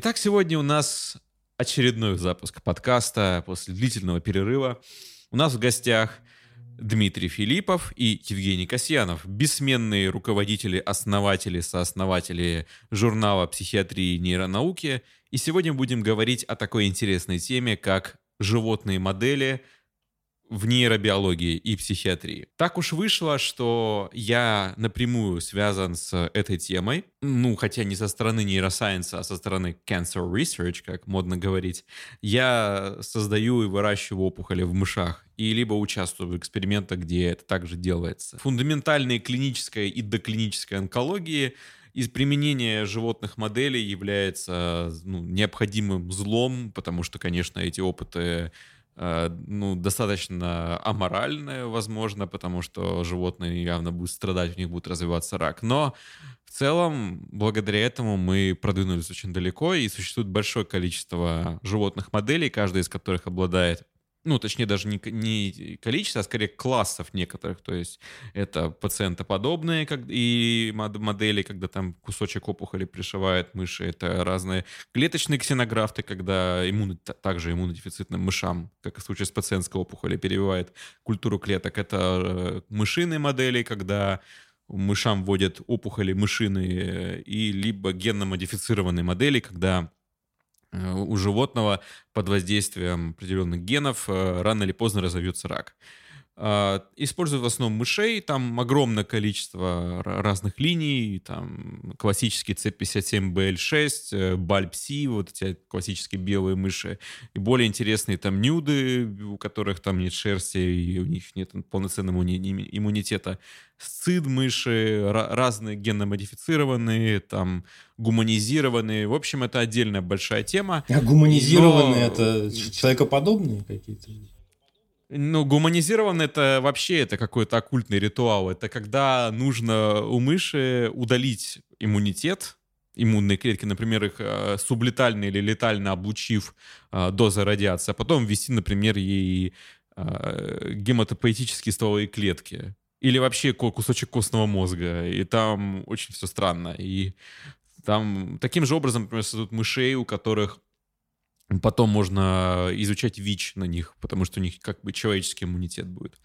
Итак, сегодня у нас очередной запуск подкаста после длительного перерыва. У нас в гостях Дмитрий Филиппов и Евгений Касьянов, бессменные руководители, основатели, сооснователи журнала психиатрии и нейронауки. И сегодня будем говорить о такой интересной теме, как животные модели – в нейробиологии и психиатрии. Так уж вышло, что я напрямую связан с этой темой, ну, хотя не со стороны нейросайенса, а со стороны cancer research, как модно говорить. Я создаю и выращиваю опухоли в мышах и либо участвую в экспериментах, где это также делается. Фундаментальной клинической и доклинической онкологии из применения животных моделей является ну, необходимым злом, потому что, конечно, эти опыты ну, достаточно аморальное, возможно, потому что животные явно будут страдать, у них будет развиваться рак. Но в целом, благодаря этому мы продвинулись очень далеко, и существует большое количество животных моделей, каждая из которых обладает ну, точнее, даже не, не количество, а скорее классов некоторых. То есть это пациентоподобные как, и модели, когда там кусочек опухоли пришивает мыши. Это разные клеточные ксенографты, когда иммун, также иммунодефицитным мышам, как в случае с пациентской опухолью, перебивает культуру клеток. Это э, мышиные модели, когда мышам вводят опухоли мышиные и либо генно-модифицированные модели, когда Э, у животного под воздействием определенных генов э, рано или поздно разовьется рак. А, используют в основном мышей, там огромное количество разных линий, там классический C57BL6, BALP-C, вот эти классические белые мыши, и более интересные там нюды, у которых там нет шерсти, и у них нет полноценного иммунитета, сцид мыши, разные генно-модифицированные, там гуманизированные, в общем, это отдельная большая тема. А гуманизированные но... это человекоподобные какие-то? Ну, гуманизирован это вообще это какой-то оккультный ритуал. Это когда нужно у мыши удалить иммунитет, иммунные клетки, например, их э, сублетально или летально облучив э, дозой радиации, а потом ввести, например, ей э, гематопоэтические стволовые клетки. Или вообще кусочек костного мозга. И там очень все странно. И там таким же образом, например, создают мышей, у которых Потом можно изучать ВИЧ на них, потому что у них как бы человеческий иммунитет будет.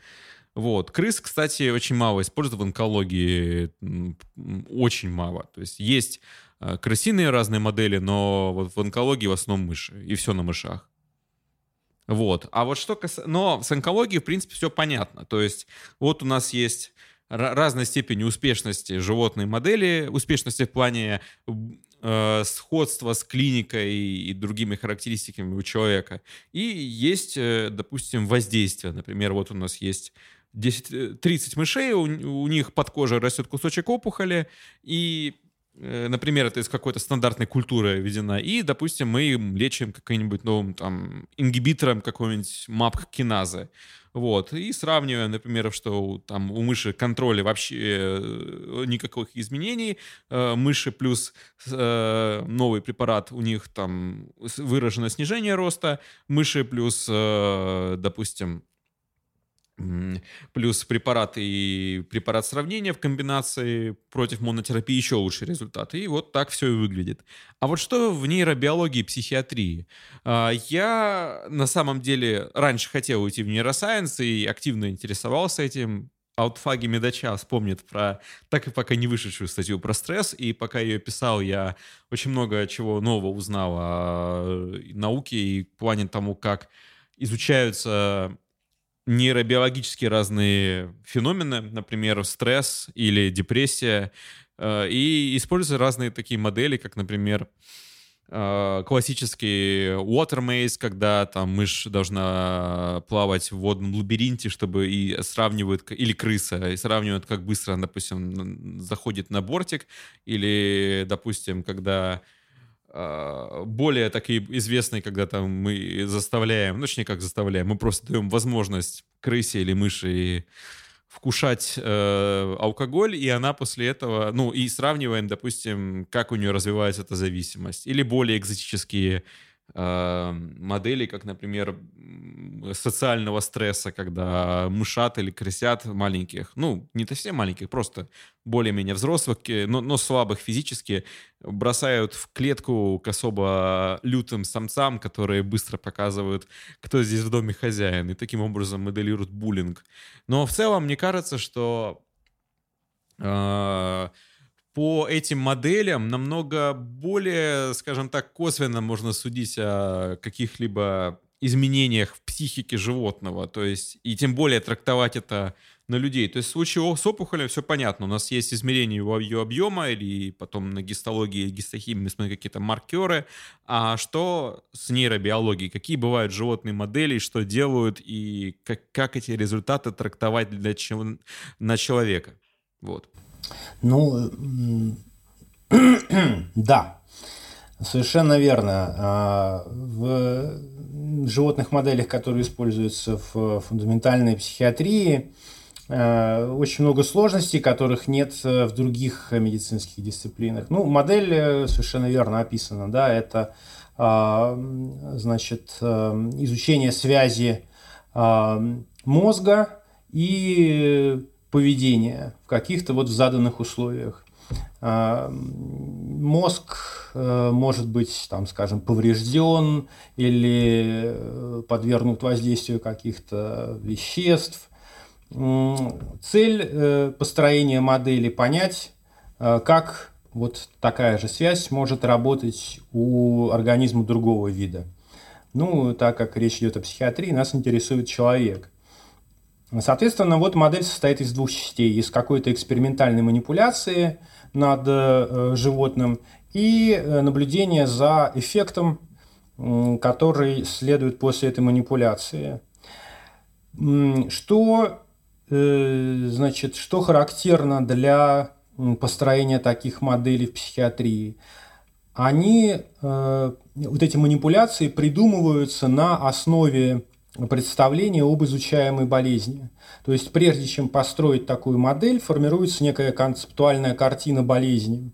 Вот. Крыс, кстати, очень мало используют в онкологии. Очень мало. То есть есть э, крысиные разные модели, но вот в онкологии в основном мыши. И все на мышах. Вот. А вот что касается... Но с онкологией, в принципе, все понятно. То есть вот у нас есть разной степени успешности животной модели, успешности в плане э, сходства с клиникой и другими характеристиками у человека. И есть, э, допустим, воздействие. Например, вот у нас есть 10, 30 э, мышей, у, у них под кожей растет кусочек опухоли, и э, например, это из какой-то стандартной культуры введена, и, допустим, мы лечим каким-нибудь новым там ингибитором какой-нибудь мапк-киназы. Вот. И сравнивая, например, что там у мыши контроля вообще э, никаких изменений, э, мыши плюс э, новый препарат, у них там выражено снижение роста, мыши плюс, допустим, плюс препарат и препарат сравнения в комбинации против монотерапии еще лучший результат. И вот так все и выглядит. А вот что в нейробиологии и психиатрии? А, я на самом деле раньше хотел уйти в нейросайенс и активно интересовался этим. Аутфаги Медача вспомнит про так и пока не вышедшую статью про стресс, и пока ее писал, я очень много чего нового узнал о науке и плане тому, как изучаются нейробиологические разные феномены, например, стресс или депрессия, э, и используя разные такие модели, как, например, э, классический water maze, когда там мышь должна плавать в водном лабиринте, чтобы и сравнивают, или крыса, и сравнивают, как быстро, допустим, заходит на бортик, или, допустим, когда более такие известные, когда там мы заставляем, ну, точнее, как заставляем, мы просто даем возможность крысе или мыши вкушать э, алкоголь, и она после этого, ну, и сравниваем, допустим, как у нее развивается эта зависимость. Или более экзотические э, модели, как, например, социального стресса, когда мышат или крысят маленьких, ну, не совсем маленьких, просто более-менее взрослых, но, но слабых физически, бросают в клетку к особо лютым самцам, которые быстро показывают, кто здесь в доме хозяин, и таким образом моделируют буллинг. Но в целом, мне кажется, что э, по этим моделям намного более, скажем так, косвенно можно судить о каких-либо изменениях в психике животного, то есть, и тем более трактовать это на людей. То есть в случае с опухолью все понятно. У нас есть измерение его, ее объема, или потом на гистологии, гистохимии смотрим какие-то маркеры. А что с нейробиологией? Какие бывают животные модели, что делают, и как, как эти результаты трактовать для, на человека? Вот. Ну, да, совершенно верно. А, в животных моделях, которые используются в фундаментальной психиатрии, а, очень много сложностей, которых нет в других медицинских дисциплинах. Ну, модель э, совершенно верно описана, да, это а, значит, э, изучение связи мозга и поведения в каких-то вот заданных условиях. А, мозг э, может быть, там, скажем, поврежден или э, подвергнут воздействию каких-то веществ. Цель э, построения модели понять, как вот такая же связь может работать у организма другого вида. Ну, так как речь идет о психиатрии, нас интересует человек. Соответственно, вот модель состоит из двух частей. Из какой-то экспериментальной манипуляции над э, животным и э, наблюдения за эффектом, который следует после этой манипуляции. Что, э, значит, что характерно для построения таких моделей в психиатрии? Они, вот эти манипуляции придумываются на основе представление об изучаемой болезни. То есть прежде чем построить такую модель, формируется некая концептуальная картина болезни.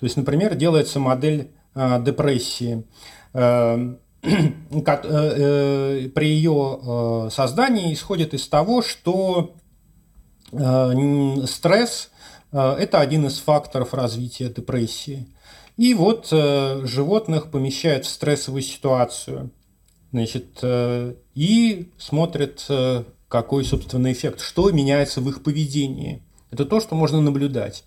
То есть, например, делается модель э, депрессии. Э, э, э, при ее э, создании исходит из того, что стресс это один из факторов развития депрессии. И вот животных помещают в стрессовую ситуацию – Значит, э, и смотрят, э, какой, собственно, эффект, что меняется в их поведении. Это то, что можно наблюдать.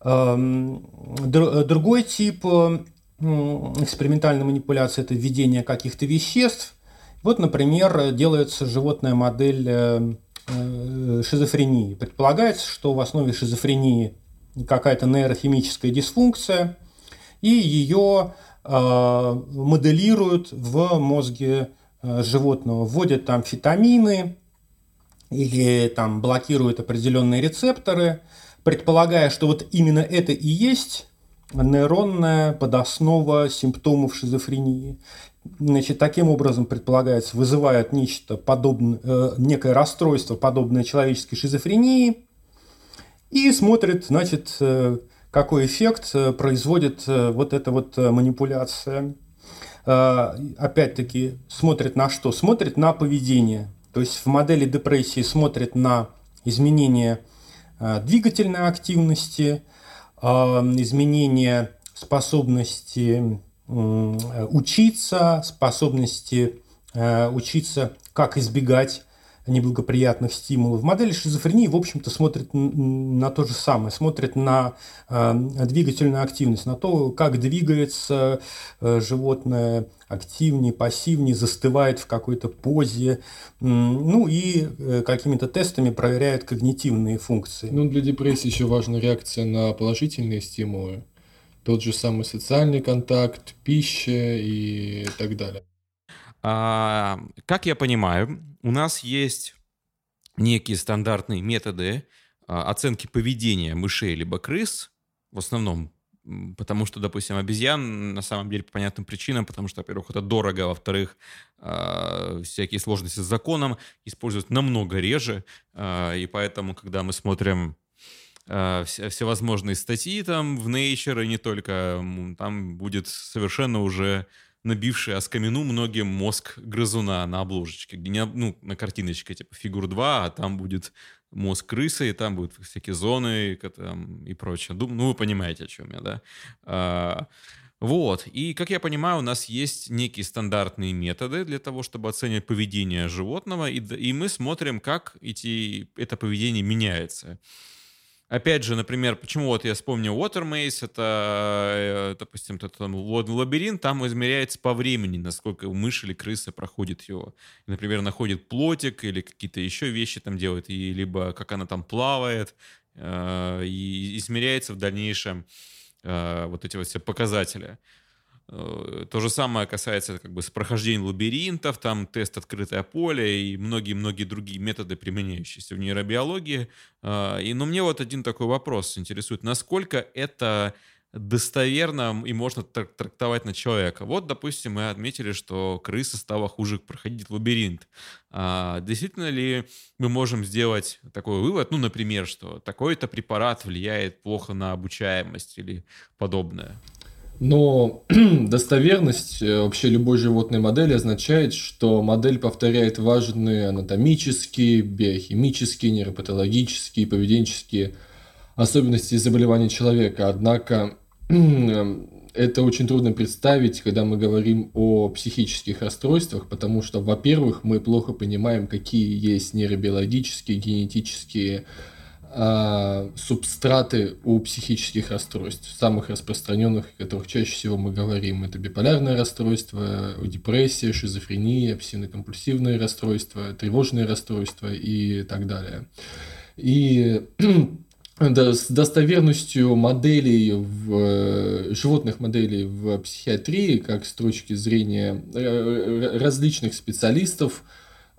Эм, другой тип э, экспериментальной манипуляции – это введение каких-то веществ. Вот, например, делается животная модель шизофрении. Предполагается, что в основе шизофрении какая-то нейрохимическая дисфункция, и ее Э, моделируют в мозге э, животного, вводят там фитамины или там блокируют определенные рецепторы, предполагая, что вот именно это и есть нейронная подоснова симптомов шизофрении. Значит, таким образом предполагается, вызывает нечто подобное, э, некое расстройство, подобное человеческой шизофрении, и смотрит, значит, какой эффект э, производит э, вот эта вот э, манипуляция. Опять-таки, смотрит на что? Смотрит на поведение. То есть в модели депрессии смотрит на изменение двигательной активности, изменение способности учиться, способности учиться, как избегать неблагоприятных стимулов. Модель шизофрении, в общем-то, смотрит на то же самое, смотрит на э, двигательную активность, на то, как двигается э, животное активнее, пассивнее, застывает в какой-то позе, ну и э, какими-то тестами проверяет когнитивные функции. Ну, для депрессии еще важна реакция на положительные стимулы. Тот же самый социальный контакт, пища и так далее. А, как я понимаю, у нас есть некие стандартные методы а, оценки поведения мышей либо крыс, в основном потому что, допустим, обезьян на самом деле по понятным причинам, потому что, во-первых, это дорого, во-вторых, э, всякие сложности с законом используют намного реже, и поэтому, когда мы смотрим э, все, всевозможные статьи там в Nature и не только, там будет совершенно уже набивший оскамину многим мозг грызуна на обложечке, где не, ну, на картиночке типа фигур 2, а там будет мозг крысы, и там будут всякие зоны там, и прочее. Думаю, ну, вы понимаете, о чем я, да? А, вот. И, как я понимаю, у нас есть некие стандартные методы для того, чтобы оценивать поведение животного, и, и мы смотрим, как эти, это поведение меняется. Опять же, например, почему вот я вспомнил Watermaze, это, э, допустим, этот там, лабиринт, там измеряется по времени, насколько мышь или крыса проходит его. Например, находит плотик или какие-то еще вещи там делает, и либо как она там плавает, э, и измеряется в дальнейшем э, вот эти вот все показатели. Э, то же самое касается как бы с прохождением лабиринтов, там тест открытое поле и многие-многие другие методы, применяющиеся в нейробиологии. А, и, но мне вот один такой вопрос интересует. Насколько это достоверно и можно трактовать на человека. Вот, допустим, мы отметили, что крыса стала хуже проходить лабиринт. А действительно ли мы можем сделать такой вывод, ну, например, что такой-то препарат влияет плохо на обучаемость или подобное? Но достоверность э, вообще любой животной модели означает, что модель повторяет важные анатомические, биохимические, нейропатологические, поведенческие особенности заболевания человека. Однако это очень трудно представить, когда мы говорим о психических расстройствах, потому что, во-первых, мы плохо понимаем, какие есть нейробиологические, генетические а, субстраты у психических расстройств, самых распространенных, о которых чаще всего мы говорим. Это биполярное расстройство, депрессия, шизофрения, обсессивно-компульсивные расстройства, тревожные расстройства и так далее. И с достоверностью моделей в животных моделей в психиатрии, как с точки зрения э, различных специалистов,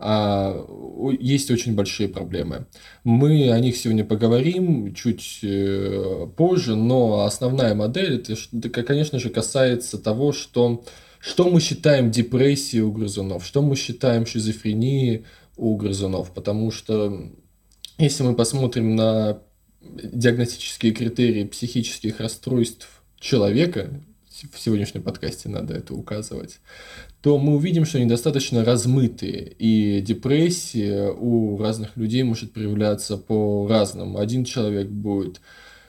есть очень большие проблемы. Мы о них сегодня поговорим чуть э, позже, но основная модель, это, конечно же, касается того, что, что мы считаем депрессией у грызунов, что мы считаем шизофренией у грызунов, потому что если мы посмотрим на диагностические критерии психических расстройств человека, в сегодняшнем подкасте надо это указывать, то мы увидим, что они достаточно размытые, и депрессия у разных людей может проявляться по-разному. Один человек будет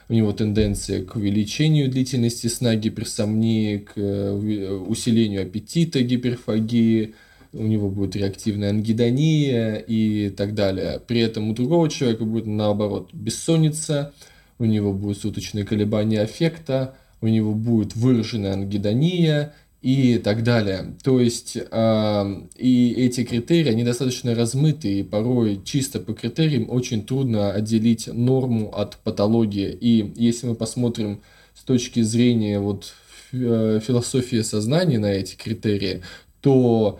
у него тенденция к увеличению длительности сна, гиперсомнии, к э, усилению аппетита, гиперфагии, у него будет реактивная ангидония и так далее. При этом у другого человека будет наоборот бессонница, у него будут суточные колебания аффекта, у него будет выраженная ангидония и так далее. То есть э, и эти критерии, они достаточно размытые, и порой чисто по критериям очень трудно отделить норму от патологии. И если мы посмотрим с точки зрения вот э, философии сознания на эти критерии, то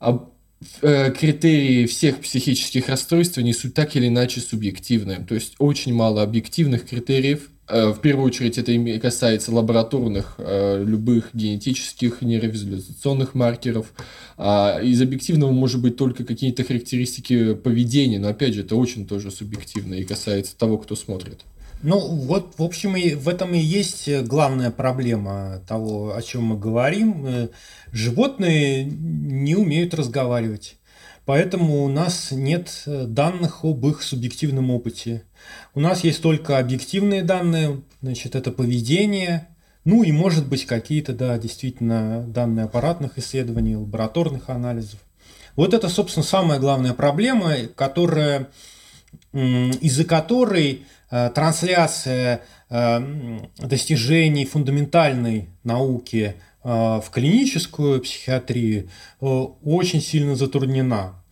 э, критерии всех психических расстройств несут так или иначе субъективные. То есть очень мало объективных критериев, в первую очередь это касается лабораторных, э, любых генетических нейровизуализационных маркеров. А из объективного может быть только какие-то характеристики поведения, но опять же это очень тоже субъективно и касается того, кто смотрит. Ну вот, в общем, и в этом и есть главная проблема того, о чем мы говорим. Э, животные не умеют разговаривать. Поэтому у нас нет данных об их субъективном опыте. У нас есть только объективные данные, значит, это поведение, ну и, может быть, какие-то, да, действительно, данные аппаратных исследований, лабораторных анализов. Вот это, собственно, самая главная проблема, которая, из-за которой э, трансляция э, достижений фундаментальной науки э, в клиническую психиатрию очень сильно затруднена.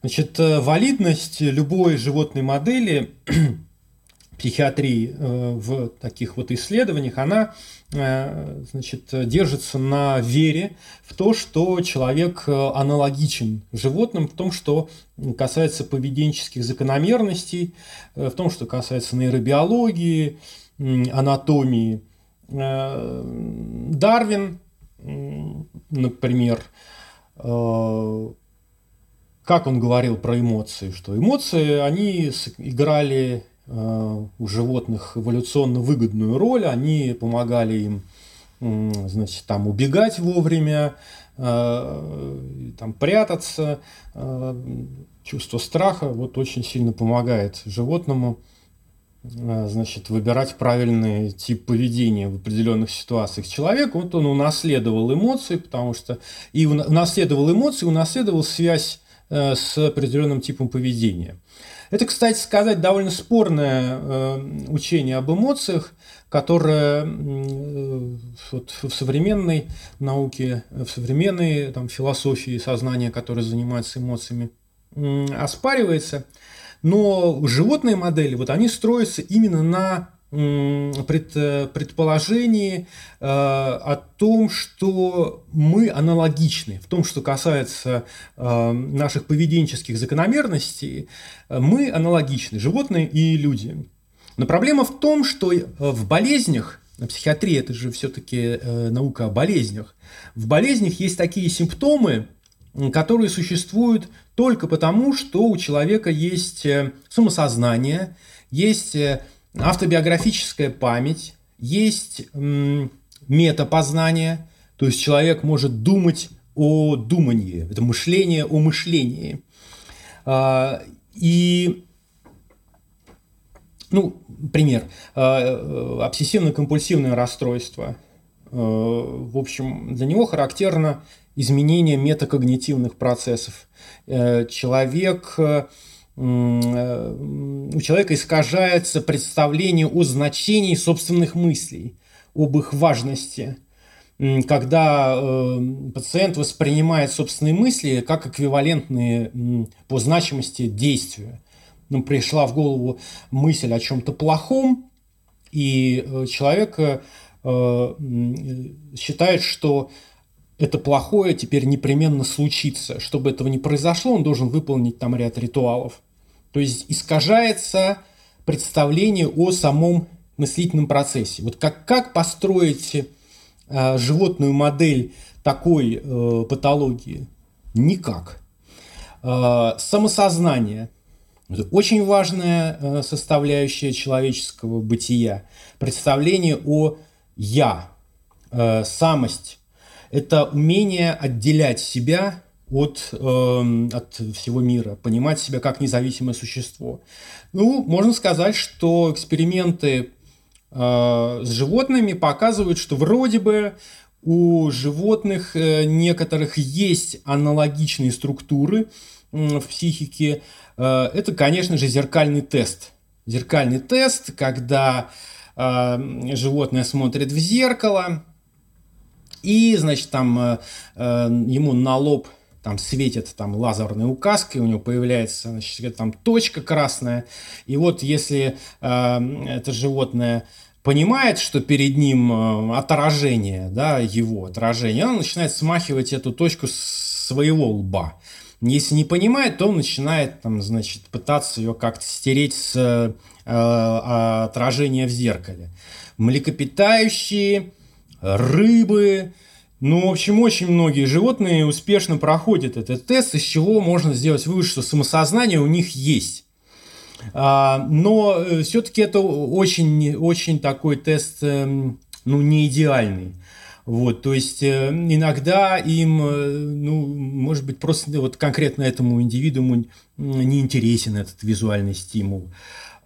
Значит, валидность любой животной модели психиатрии э, в таких вот исследованиях, она э, значит, держится на вере в то, что человек э, аналогичен животным, в том, что касается поведенческих закономерностей, в том, что касается нейробиологии, анатомии. Дарвин, например, как он говорил про эмоции, что эмоции, они играли Э, у животных эволюционно выгодную роль, они помогали им значит, там убегать вовремя, там прятаться. Чувство страха вот очень сильно помогает животному значит, выбирать правильный тип поведения в определенных ситуациях. Человек, вот он унаследовал эмоции, потому что и унаследовал эмоции, унаследовал связь с определенным типом поведения. Это, кстати сказать, довольно спорное э, учение об эмоциях, которое э, вот в современной науке, в современной там, философии сознания, которая занимается эмоциями, э, оспаривается. Но животные модели, вот они строятся именно на пред, предположении э, о том, что мы аналогичны. В том, что касается э, наших поведенческих закономерностей, мы аналогичны, животные и люди. Но проблема в том, что в болезнях, психиатрия это же все-таки э, наука о болезнях, в болезнях есть такие симптомы, которые существуют только потому, что у человека есть э, самосознание, есть э, автобиографическая память, есть метапознание, то есть человек может думать о думании, это мышление о мышлении. А, и, ну, пример, а, обсессивно-компульсивное расстройство. А, в общем, для него характерно изменение метакогнитивных процессов. Э, человек Э, у человека искажается представление о значении собственных мыслей, об их важности. Когда э, пациент воспринимает собственные мысли как эквивалентные по значимости действия. Ну, пришла в голову мысль о чем-то плохом, и э, человек считает, что это плохое теперь непременно случится. Чтобы этого не произошло, он должен выполнить там ряд ритуалов. То есть искажается представление о самом мыслительном процессе. Вот как, как построить э, животную модель такой э, патологии? Никак. Э, самосознание – это очень важная э, составляющая человеческого бытия. Представление о «я», э, самость – это умение отделять себя от, э, от всего мира, понимать себя как независимое существо. Ну, можно сказать, что эксперименты э, с животными показывают, что вроде бы у животных э, некоторых есть аналогичные структуры э, в психике. Э, это, конечно же, зеркальный тест. Зеркальный тест, когда э, животное смотрит в зеркало, и, значит, там э, э, ему на лоб там светит там лазерной указкой, у него появляется значит, там точка красная. И вот если э, это животное понимает, что перед ним э, отражение, да, его отражение, он начинает смахивать эту точку с своего лба. Если не понимает, то он начинает там, значит, пытаться ее как-то стереть с э, отражения в зеркале. Млекопитающие, рыбы, ну, в общем, очень многие животные успешно проходят этот тест, из чего можно сделать вывод, что самосознание у них есть. А, но э, все-таки это очень, очень такой тест, эм, ну, не идеальный. Вот, то есть э, иногда им, э, ну, может быть, просто вот конкретно этому индивидууму не интересен этот визуальный стимул.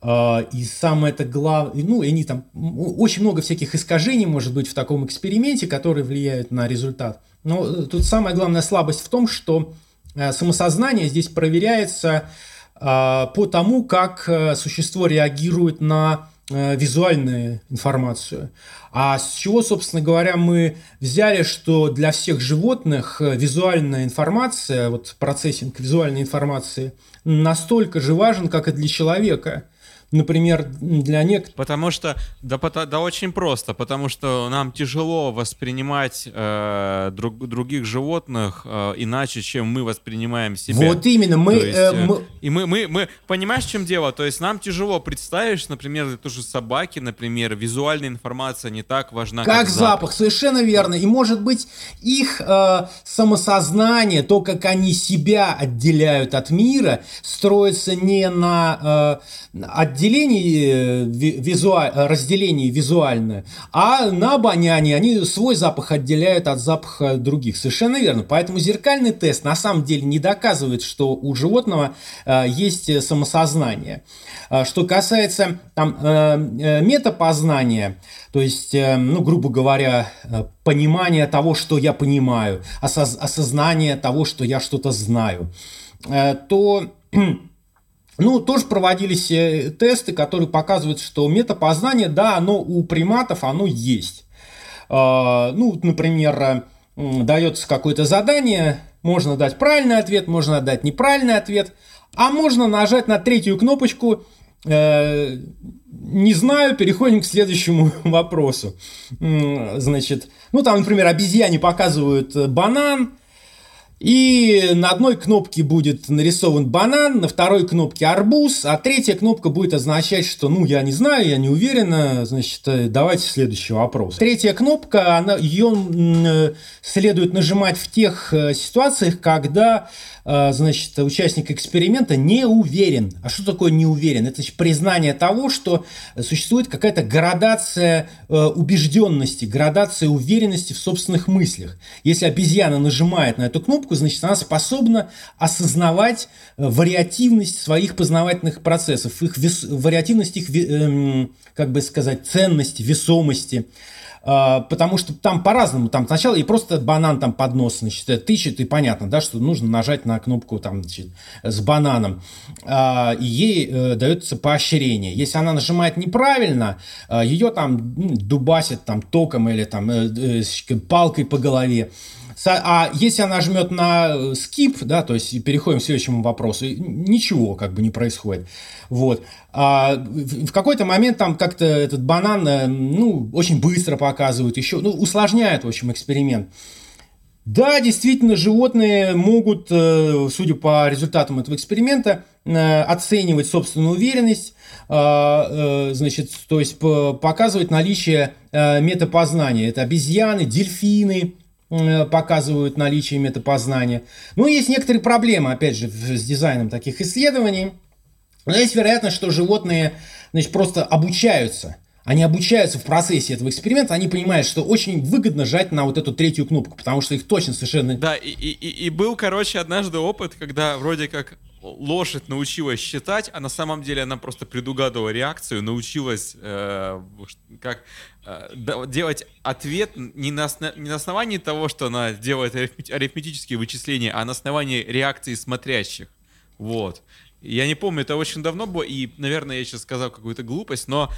А, и самое это главное, ну, они там, очень много всяких искажений может быть в таком эксперименте, которые влияют на результат. Но э, тут самая главная слабость в том, что э, самосознание здесь проверяется а, по тому, как э, существо реагирует на визуальную информацию. А с чего, собственно говоря, мы взяли, что для всех животных визуальная информация, вот процессинг визуальной информации настолько же важен, как и для человека – например, для некоторых... Потому что, да, да очень просто, потому что нам тяжело воспринимать э, друг, других животных э, иначе, чем мы воспринимаем себя. Вот именно, мы... Есть, э, мы... И мы, мы, мы, понимаешь, в чем дело? То есть нам тяжело представить, например, той же собаки, например, визуальная информация не так важна, как, как запах. запах. Совершенно верно. И может быть их э, самосознание, то, как они себя отделяют от мира, строится не на э, разделении, визуаль, разделении визуальное, а на обонянии они свой запах отделяют от запаха других. Совершенно верно. Поэтому зеркальный тест на самом деле не доказывает, что у животного есть самосознание. Что касается там, метапознания, то есть, ну, грубо говоря, понимания того, что я понимаю, осознание того, что я что-то знаю, то ну, тоже проводились э, тесты, которые показывают, что метапознание, да, оно у приматов, оно есть. А, ну, например, дается какое-то задание, можно дать правильный ответ, можно дать неправильный ответ, а можно нажать на третью кнопочку э, не знаю, переходим к следующему вопросу. Значит, ну там, например, обезьяне показывают э, банан, и на одной кнопке будет нарисован банан, на второй кнопке арбуз, а третья кнопка будет означать, что, ну, я не знаю, я не уверена, значит, э, давайте следующий вопрос. Третья кнопка, она, ее э, следует нажимать в тех э, ситуациях, когда значит, участник эксперимента не уверен. А что такое не уверен? Это признание того, что существует какая-то градация убежденности, градация уверенности в собственных мыслях. Если обезьяна нажимает на эту кнопку, значит, она способна осознавать э, вариативность своих познавательных процессов, их вес, вариативность их, эм, как бы сказать, ценности, весомости. А, потому что там по-разному, там сначала и просто банан там под нос, значит, тычет, и понятно, да, что нужно нажать на кнопку там, значит, с бананом, а, и ей э, дается поощрение. Если она нажимает неправильно, ее там дубасит там током или там э, э, палкой по голове. А если она жмет на skip, да, то есть переходим к следующему вопросу, ничего как бы не происходит. Вот. А в какой-то момент там как-то этот банан, э, ну, очень быстро показывают еще, ну, усложняют, в общем, эксперимент. Да, действительно, животные могут, э, судя по результатам этого эксперимента, э, оценивать собственную уверенность, а, значит, то есть показывать наличие метапознания. Это обезьяны, дельфины, показывают наличие метапознания. Но есть некоторые проблемы, опять же, с дизайном таких исследований. Но есть вероятность, что животные значит, просто обучаются. Они обучаются в процессе этого эксперимента, они понимают, что очень выгодно жать на вот эту третью кнопку, потому что их точно совершенно... Да, и, и, и был, короче, однажды опыт, когда вроде как лошадь научилась считать, а на самом деле она просто предугадывала реакцию, научилась э, как э, делать ответ не на, не на основании того, что она делает арифметические вычисления, а на основании реакции смотрящих. Вот. Я не помню, это очень давно было, и, наверное, я сейчас сказал какую-то глупость, но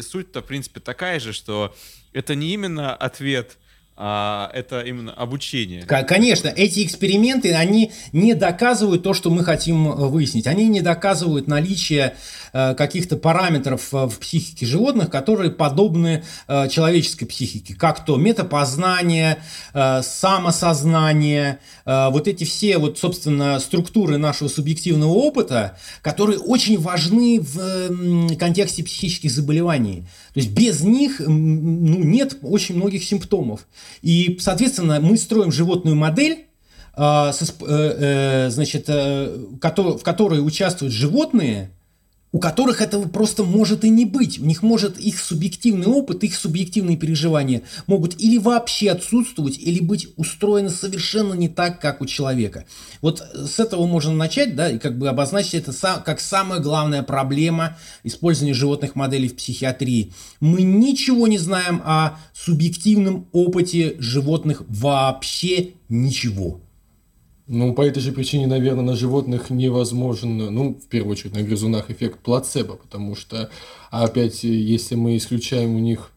суть-то, в принципе, такая же, что это не именно ответ а это именно обучение. Конечно, эти эксперименты, они не доказывают то, что мы хотим э, выяснить. Они не доказывают наличие э, каких-то параметров э, в психике животных, которые подобны человеческой психике, как то метапознание, самосознание, вот эти все, вот, собственно, структуры нашего субъективного опыта, которые очень важны в контексте психических заболеваний. То есть без них ну, нет очень многих симптомов. И, соответственно, мы строим животную модель, а, э, э, значит, э, в которой участвуют животные, у которых этого просто может и не быть. У них может их субъективный опыт, их субъективные переживания могут или вообще отсутствовать, или быть устроены совершенно не так, как у человека. Вот с этого можно начать, да, и как бы обозначить это как самая главная проблема использования животных моделей в психиатрии. Мы ничего не знаем о субъективном опыте животных вообще ничего. Ну, по этой же причине, наверное, на животных невозможен, ну, в первую очередь, на грызунах эффект плацебо, потому что, опять, если мы исключаем у них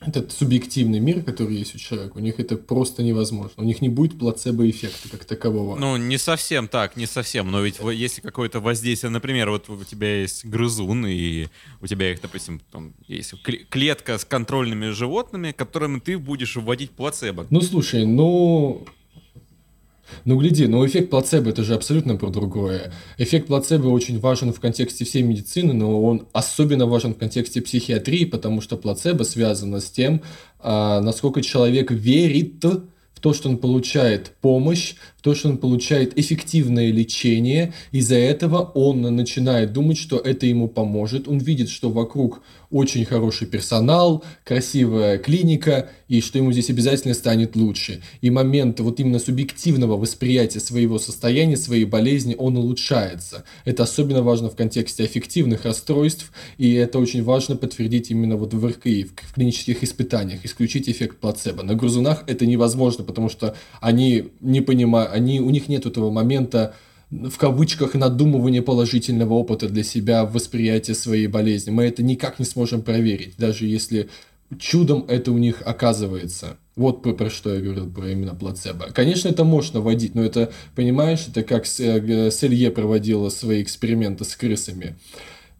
этот субъективный мир, который есть у человека, у них это просто невозможно. У них не будет плацебо-эффекта как такового. Ну, не совсем так, не совсем. Но ведь если какое-то воздействие, например, вот у тебя есть грызун, и у тебя их, допустим, там есть клетка с контрольными животными, которыми ты будешь вводить плацебо. Ну, слушай, ну, ну, гляди, но эффект плацебо – это же абсолютно про другое. Эффект плацебо очень важен в контексте всей медицины, но он особенно важен в контексте психиатрии, потому что плацебо связано с тем, а, насколько человек верит в то, что он получает помощь, в то, что он получает эффективное лечение. Из-за этого он начинает думать, что это ему поможет. Он видит, что вокруг очень хороший персонал, красивая клиника, и что ему здесь обязательно станет лучше. И момент вот именно субъективного восприятия своего состояния, своей болезни, он улучшается. Это особенно важно в контексте аффективных расстройств, и это очень важно подтвердить именно вот в РКИ, в клинических испытаниях, исключить эффект плацебо. На грызунах это невозможно, потому что они не понимают, они, у них нет этого момента в кавычках надумывания положительного опыта для себя в восприятии своей болезни. Мы это никак не сможем проверить, даже если чудом это у них оказывается. Вот про, про что я говорил, про именно плацебо. Конечно, это можно вводить, но это, понимаешь, это как э, Селье проводила свои эксперименты с крысами.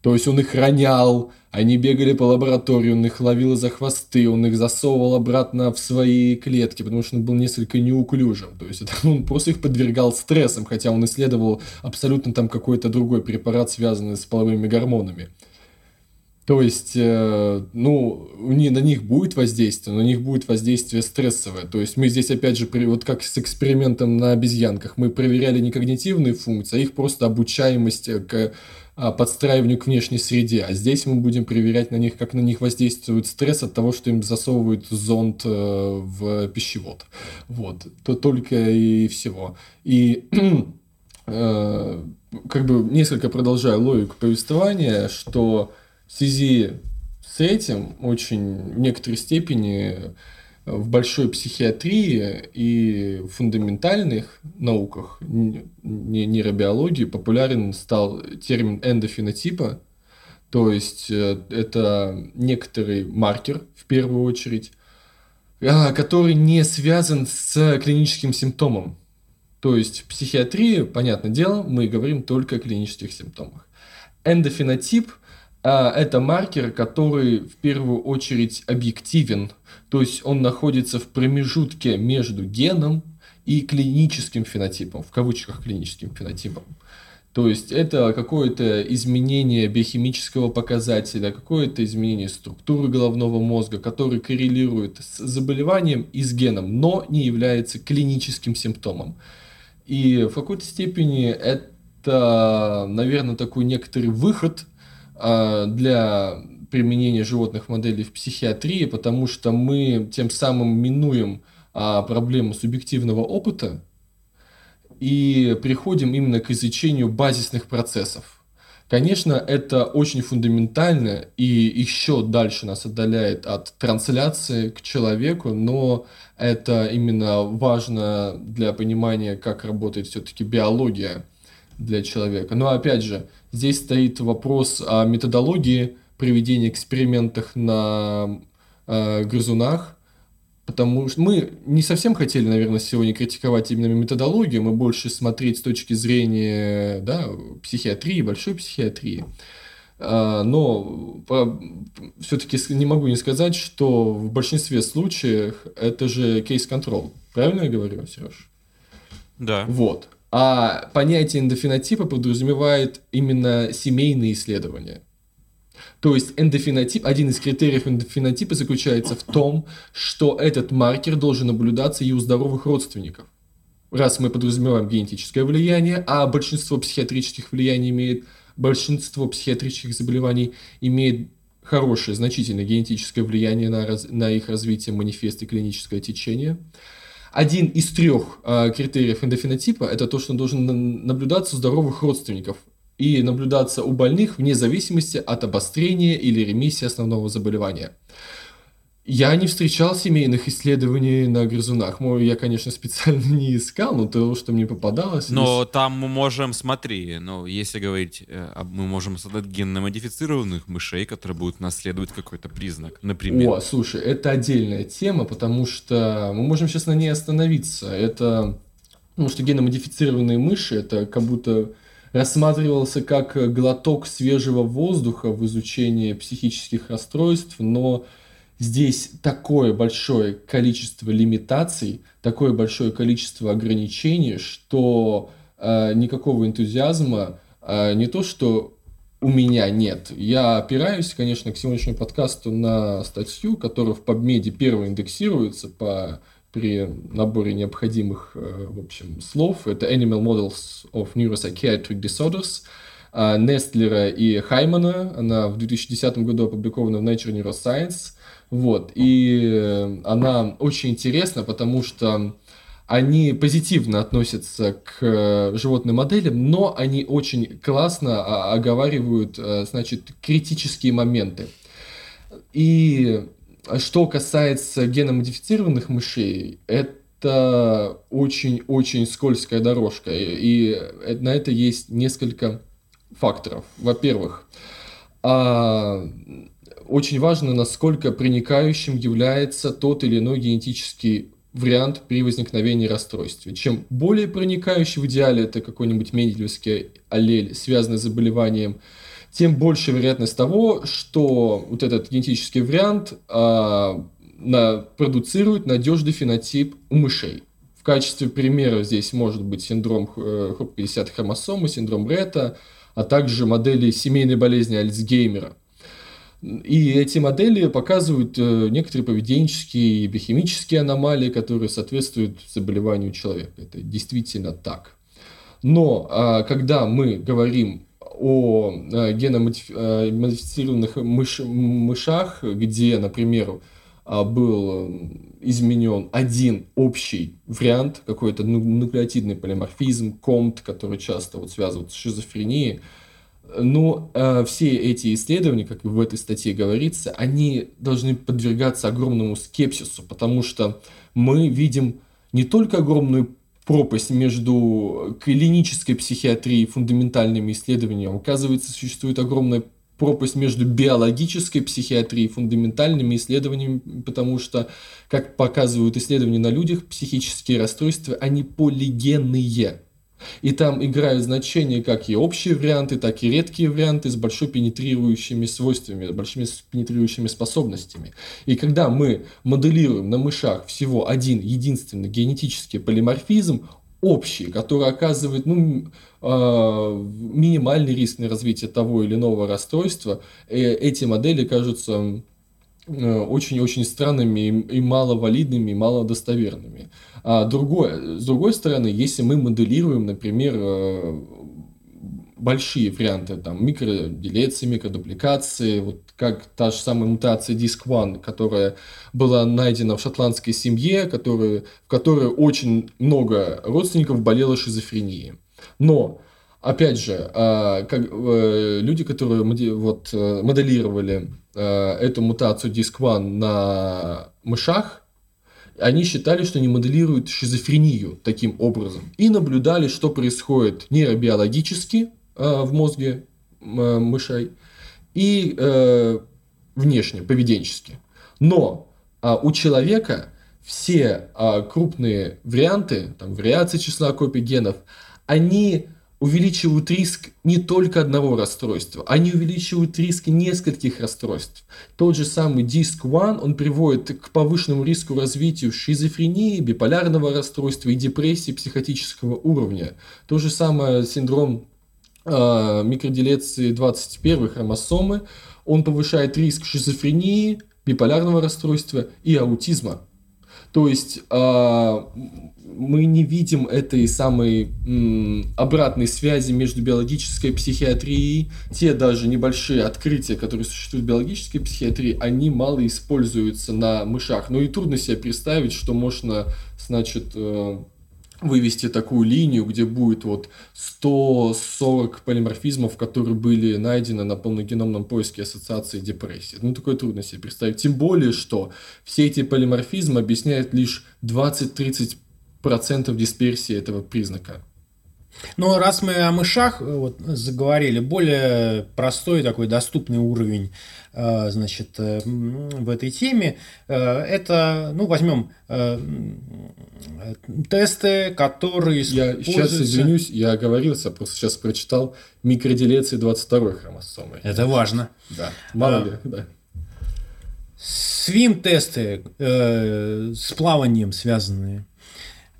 То есть он их ронял, они бегали по лаборатории, он их ловил за хвосты, он их засовывал обратно в свои клетки, потому что он был несколько неуклюжим. То есть это, он просто их подвергал стрессам, хотя он исследовал абсолютно там какой-то другой препарат, связанный с половыми гормонами. То есть, э, ну, не, на них будет воздействие, но на них будет воздействие стрессовое. То есть, мы здесь, опять же, при, вот как с экспериментом на обезьянках, мы проверяли не когнитивные функции, а их просто обучаемость к а, подстраиванию к внешней среде. А здесь мы будем проверять на них, как на них воздействует стресс от того, что им засовывают зонд э, в пищевод. Вот. То только и всего. И э, как бы несколько продолжаю логику повествования, что в связи с этим очень в некоторой степени в большой психиатрии и фундаментальных науках, нейробиологии, популярен стал термин эндофенотипа, то есть э, это некоторый маркер, в первую очередь, а, который не связан с клиническим симптомом. То есть в психиатрии, понятное дело, мы говорим только о клинических симптомах. Эндофенотип – а, это маркер, который в первую очередь объективен, то есть он находится в промежутке между геном и клиническим фенотипом, в кавычках клиническим фенотипом. То есть это какое-то изменение биохимического показателя, какое-то изменение структуры головного мозга, который коррелирует с заболеванием и с геном, но не является клиническим симптомом. И в какой-то степени это, наверное, такой некоторый выход – а, для применения животных моделей в психиатрии, потому что мы тем самым минуем а, проблему субъективного опыта и приходим именно к изучению базисных процессов. Конечно, это очень фундаментально и еще дальше нас отдаляет от трансляции к человеку, но это именно важно для понимания, как работает все-таки биология для человека. Но опять же, здесь стоит вопрос о методологии проведения экспериментов на э, грызунах, потому что мы не совсем хотели, наверное, сегодня критиковать именно методологию, мы больше смотреть с точки зрения да, психиатрии, большой психиатрии. А, но все-таки не могу не сказать, что в большинстве случаев это же кейс-контрол. Правильно я говорю, Сереж? Да. Вот. А понятие эндофенотипа подразумевает именно семейные исследования. То есть эндофенотип, один из критериев эндофенотипа заключается в том, что этот маркер должен наблюдаться и у здоровых родственников. Раз мы подразумеваем генетическое влияние, а большинство психиатрических влияний имеет, большинство психиатрических заболеваний имеет хорошее, значительное генетическое влияние на, раз, на их развитие, манифест и клиническое течение – один из трех э, критериев эндофенотипа – это то, что должен наблюдаться у здоровых родственников и наблюдаться у больных вне зависимости от обострения или ремиссии основного заболевания. Я не встречал семейных исследований на грызунах. Мой, я, конечно, специально не искал, но то, что мне попадалось... Но есть... там мы можем, смотри, ну, если говорить, э, мы можем создать генно-модифицированных мышей, которые будут наследовать какой-то признак, например. О, слушай, это отдельная тема, потому что мы можем сейчас на ней остановиться. Это... Потому что генно-модифицированные мыши, это как будто рассматривался как глоток свежего воздуха в изучении психических расстройств, но здесь такое большое количество лимитаций, такое большое количество ограничений, что э, никакого энтузиазма э, не то, что у меня нет. Я опираюсь, конечно, к сегодняшнему подкасту на статью, которая в PubMed первой индексируется по при наборе необходимых, э, в общем, слов. Это Animal Models of Neuropsychiatric Disorders а, Нестлера и Хаймана. Она в 2010 году опубликована в Nature Neuroscience. Вот. И э, она очень интересна, потому что они позитивно относятся к э, животным моделям, но они очень классно а, оговаривают, значит, критические моменты. И что касается геномодифицированных мышей, это очень-очень скользкая дорожка. И на это есть несколько факторов. Во-первых, а, очень важно, насколько проникающим является тот или иной генетический вариант при возникновении расстройства. Чем более проникающий, в идеале это какой-нибудь менделевский аллель, связанный с заболеванием, тем больше вероятность того, что вот этот генетический вариант а, на, продуцирует надежный фенотип у мышей. В качестве примера здесь может быть синдром э, хрупкой 10 хромосомы, синдром Ретта, а также модели семейной болезни Альцгеймера. И эти модели показывают э, некоторые поведенческие и биохимические аномалии, которые соответствуют заболеванию человека. Это действительно так. Но а, когда мы говорим о э, геномодифицированных мыш, мышах, где, например, а, был изменен один общий вариант, какой-то ну, нуклеотидный полиморфизм, комт, который часто вот связывают с шизофренией. Но э, все эти исследования, как в этой статье говорится, они должны подвергаться огромному скепсису, потому что мы видим не только огромную пропасть между клинической психиатрией и фундаментальными исследованиями. Оказывается, существует огромная пропасть между биологической психиатрией и фундаментальными исследованиями, потому что, как показывают исследования на людях, психические расстройства, они полигенные. И там играют значения как и общие варианты, так и редкие варианты с большой пенетрирующими свойствами, с большими пенетрирующими способностями. И когда мы моделируем на мышах всего один единственный генетический полиморфизм, общий, который оказывает ну, э, минимальный риск на развитие того или иного расстройства, э, эти модели кажутся очень-очень странными и маловалидными, и малодостоверными. А другое, с другой стороны, если мы моделируем, например, э, большие варианты, там, микроделеции, микродупликации, вот как та же самая мутация DISC-1, которая была найдена в шотландской семье, которая, в которой очень много родственников болело шизофренией. Но опять же, а, как, э, люди, которые вот, э, моделировали э, эту мутацию DISC-1 на мышах, они считали, что они моделируют шизофрению таким образом. И наблюдали, что происходит нейробиологически в мозге мышей и внешне, поведенчески. Но а, у человека все а, крупные варианты, там, вариации числа копий генов, они увеличивают риск не только одного расстройства, они увеличивают риск нескольких расстройств. Тот же самый DISC-1, он приводит к повышенному риску развитию шизофрении, биполярного расстройства и депрессии психотического уровня. То же самое синдром э, микроделеции 21 хромосомы, он повышает риск шизофрении, биполярного расстройства и аутизма. То есть э, мы не видим этой самой м, обратной связи между биологической психиатрией. Те даже небольшие открытия, которые существуют в биологической психиатрии, они мало используются на мышах. Но и трудно себе представить, что можно, значит, э, вывести такую линию, где будет вот 140 полиморфизмов, которые были найдены на полногеномном поиске ассоциации депрессии. Ну, такое трудно себе представить. Тем более, что все эти полиморфизмы объясняют лишь 20-30 процентов дисперсии этого признака. Но раз мы о мышах э, вот, заговорили, более простой такой доступный уровень значит, э, в этой теме, это, ну, возьмем тесты, которые Я сейчас извинюсь, я оговорился, просто сейчас прочитал микроделеции 22 хромосомы. Это важно. Да, мало а, ли, да. Свим-тесты э, с плаванием связанные –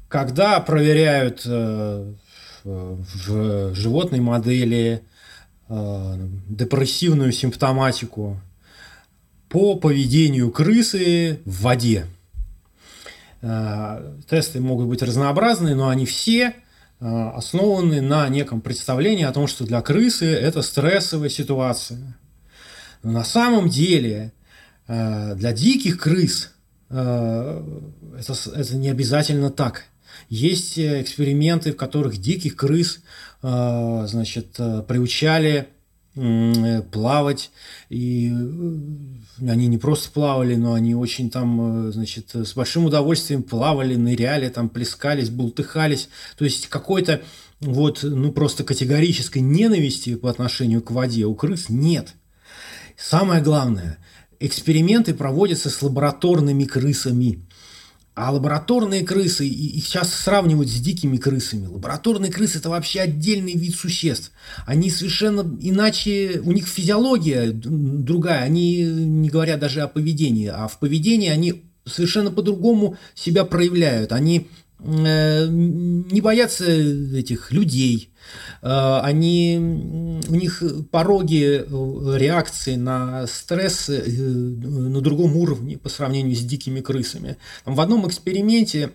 когда проверяют э, в животной модели э, депрессивную симптоматику по поведению крысы в воде. Тесты могут быть разнообразные, но они все основаны на неком представлении о том, что для крысы это стрессовая ситуация. Но на самом деле для диких крыс это, это не обязательно так. Есть эксперименты, в которых диких крыс значит, приучали Э, плавать. И э, они не просто плавали, но они очень там, э, значит, с большим удовольствием плавали, ныряли, там плескались, бултыхались. То есть какой-то вот, ну, просто категорической ненависти по отношению к воде у крыс нет. Самое главное, эксперименты проводятся с лабораторными крысами. А лабораторные крысы, их часто сравнивают с дикими крысами. Лабораторные крысы – это вообще отдельный вид существ. Они совершенно иначе, у них физиология другая. Они не говорят даже о поведении, а в поведении они совершенно по-другому себя проявляют. Они не боятся этих людей, э, они, у них пороги э, реакции на стресс на другом уровне по сравнению с дикими крысами. Там в одном эксперименте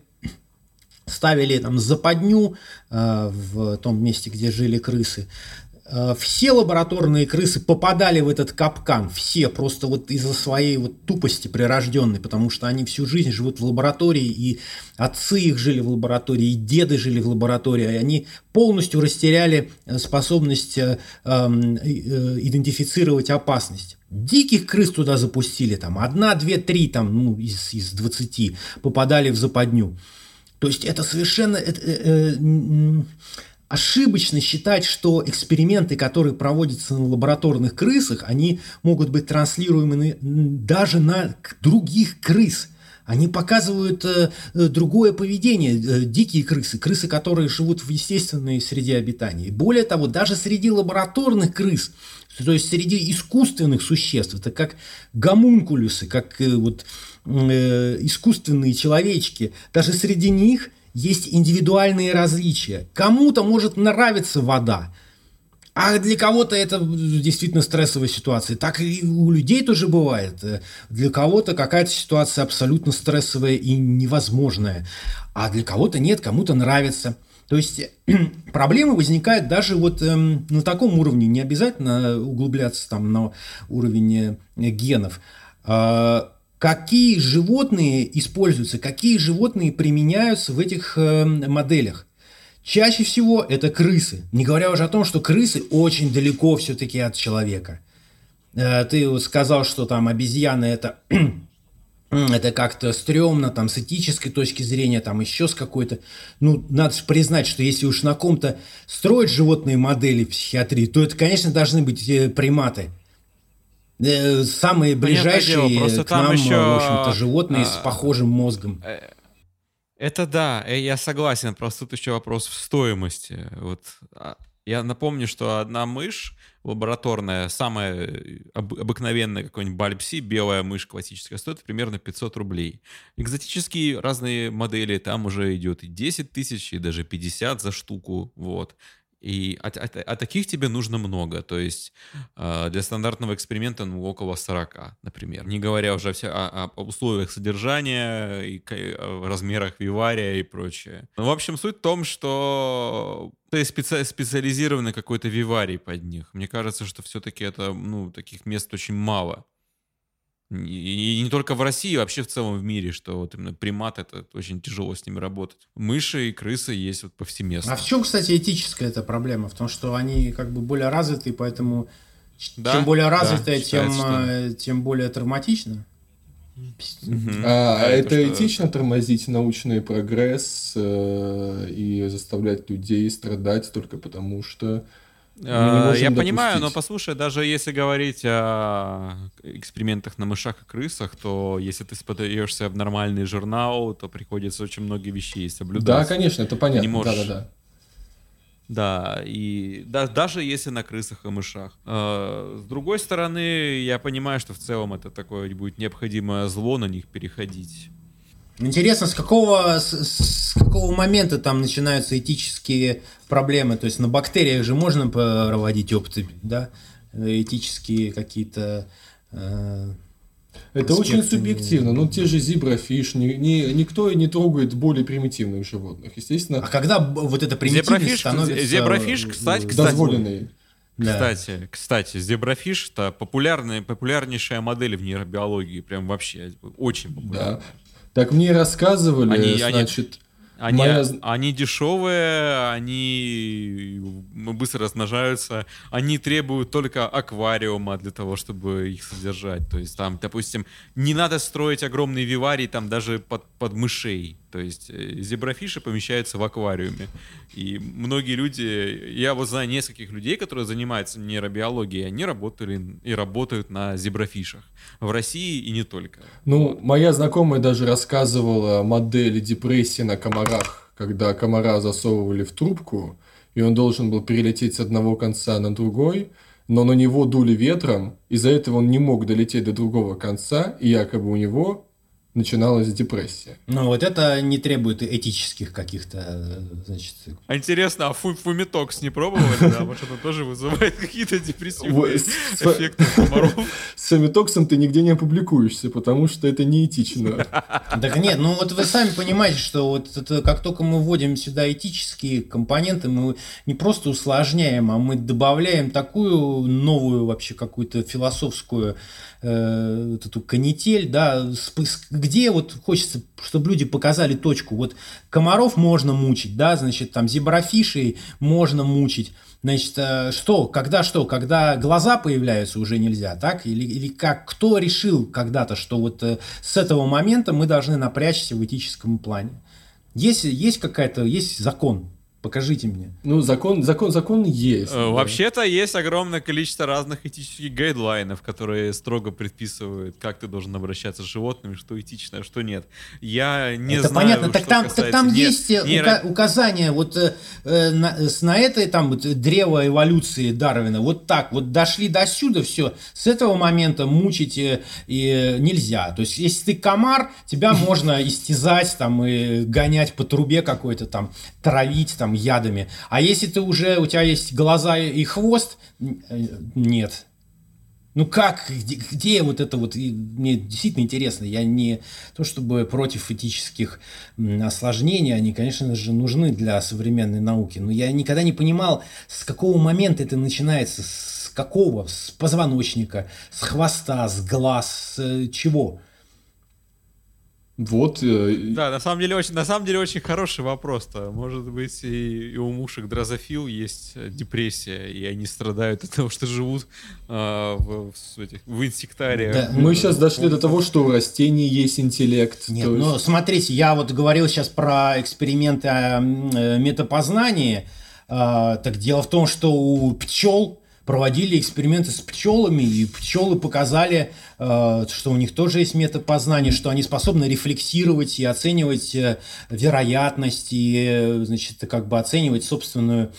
ставили там западню в том месте, где жили крысы, Э, все лабораторные крысы попадали в этот капкан, все просто вот из-за своей вот тупости прирожденной, потому что они всю жизнь живут в лаборатории, и отцы их жили в лаборатории, и деды жили в лаборатории, и они полностью растеряли э, способность э, эм, э, идентифицировать опасность. Диких крыс туда запустили, там одна, две, три там, ну, из, из 20 попадали в западню. То есть это совершенно... Это, э, э, ошибочно считать, что эксперименты, которые проводятся на лабораторных крысах, они могут быть транслируемы даже на других крыс. Они показывают э, э, другое поведение. Э, дикие крысы, крысы, которые живут в естественной среде обитания. Более того, даже среди лабораторных крыс, то есть среди искусственных существ, это как гомункулюсы, как э, вот, э, искусственные человечки, даже среди них – есть индивидуальные различия. Кому-то может нравиться вода, а для кого-то это действительно стрессовая ситуация. Так и у людей тоже бывает. Для кого-то какая-то ситуация абсолютно стрессовая и невозможная. А для кого-то нет, кому-то нравится. То есть проблемы возникают даже вот эм, на таком уровне. Не обязательно углубляться там на уровень э, генов. Э, какие животные используются, какие животные применяются в этих э, моделях. Чаще всего это крысы. Не говоря уже о том, что крысы очень далеко все-таки от человека. Э, ты сказал, что там обезьяны это это как-то стрёмно, там, с этической точки зрения, там, еще с какой-то... Ну, надо же признать, что если уж на ком-то строить животные модели в психиатрии, то это, конечно, должны быть э, приматы. Э, самые ближайшие дело, просто к там нам, еще... в общем-то, животные а... с похожим мозгом. Э, это да, э, я согласен, просто тут еще вопрос в стоимости. Вот а, я напомню, что одна мышь лабораторная, самая об, обыкновенная какой-нибудь бальпси, белая мышь классическая, стоит примерно 500 рублей. Экзотические разные модели, там уже идет и 10 тысяч, и даже 50 за штуку, вот. И а, а, а таких тебе нужно много. То есть э, для стандартного эксперимента ну, около 40, например. Не говоря уже все о, о условиях содержания, и о размерах вивария и прочее. Ну, в общем, суть в том, что ты специ специализированный какой-то виварий под них. Мне кажется, что все-таки это, ну, таких мест очень мало. И не только в России, вообще в целом в мире, что вот именно примат это очень тяжело с ними работать. Мыши и крысы есть вот повсеместно. А в чем, кстати, этическая эта проблема? В том, что они как бы более развиты, поэтому да, чем более развитая, да, тем, что... Тем более травматично. Угу. А, а это, это этично тормозить научный прогресс э, и заставлять людей страдать только потому, что а, я понимаю, но послушай, даже если говорить о экспериментах на мышах и крысах, то если ты подаешься в нормальный журнал, то приходится очень многие вещи соблюдать. Да, конечно, это понятно. можешь... Да, да, да. Да, и да, даже если на крысах и мышах. Э, с другой стороны, я понимаю, что в целом это такое будет необходимое зло на них переходить. Интересно, с какого, с, с какого момента там начинаются этические проблемы? То есть на бактериях же можно проводить опыты, да? Этические какие-то э, Это очень субъективно. Ну, те же зеброфиш, ни, ни, никто не трогает более примитивных животных. Естественно. А когда вот это примитивность становится... Зеброфиш, кстати, кстати... Дозволенный. Да. Кстати, кстати, зеброфиш это популярная, популярнейшая модель в нейробиологии, прям вообще очень популярная. Да. Так мне рассказывали, они, значит, они, Моя... они дешевые, они быстро размножаются, они требуют только аквариума для того, чтобы их содержать. То есть там, допустим, не надо строить огромные виварии там даже под, под мышей. То есть э, зеброфиши помещаются в аквариуме. И многие люди, я вот знаю нескольких людей, которые занимаются нейробиологией, они работали и работают на зеброфишах. В России и не только. Ну, моя знакомая даже рассказывала модель депрессии на комарах, когда комара засовывали в трубку, и он должен был перелететь с одного конца на другой, но на него дули ветром, из-за этого он не мог долететь до другого конца, и якобы у него начиналась депрессия. Ну, вот это не требует этических каких-то, значит... А интересно, а фу фумитокс не пробовали? Да, может, это тоже вызывает какие-то депрессивные эффекты комаров? С фумитоксом ты нигде не опубликуешься, потому что это неэтично. Так нет, ну вот вы сами понимаете, что вот это, как только мы вводим сюда этические компоненты, мы не просто усложняем, а мы добавляем такую новую вообще какую-то философскую э, вот эту канитель, да, где вот хочется, чтобы люди показали точку. Вот комаров можно мучить, да, значит, там зеброфишей можно мучить. Значит, э, что, когда что, когда глаза появляются, уже нельзя, так? Или, или как, кто решил когда-то, что вот э, с этого момента мы должны напрячься в этическом плане? Есть, есть какая-то, есть закон, Покажите мне. Ну, закон, закон, закон есть. Э, да. Вообще-то есть огромное количество разных этических гайдлайнов, которые строго предписывают, как ты должен обращаться с животными, что этично, а что нет. Я не Это знаю, понятно. Так там, так там нет, есть э, не... ука- указания вот э, э, на, на этой там вот, древо эволюции Дарвина. Вот так вот дошли до сюда, все. С этого момента мучить э, и нельзя. То есть, если ты комар, тебя можно истязать там и гонять по трубе какой-то там, травить там ядами. А если ты уже, у тебя есть глаза и хвост, нет. Ну как, где, где вот это вот, мне действительно интересно, я не то чтобы против этических осложнений, они, конечно же, нужны для современной науки, но я никогда не понимал, с какого момента это начинается, с какого, с позвоночника, с хвоста, с глаз, с э, чего. Вот. Э, да, на самом деле очень, на самом деле очень хороший вопрос-то. Может быть, и, и у мушек дрозофил есть э, депрессия, и они страдают от того, что живут э, в, в, этих, в инсектариях. Да, Мы сейчас дошли до того, что у растений есть интеллект. Нет, есть... ну смотрите, я вот говорил сейчас про эксперименты о метапознании. Э, так дело в том, что у пчел проводили эксперименты с пчелами, и пчелы показали, э, что у них тоже есть метод познания, что они способны рефлексировать и оценивать э, вероятность, и, э, значит, как бы оценивать собственную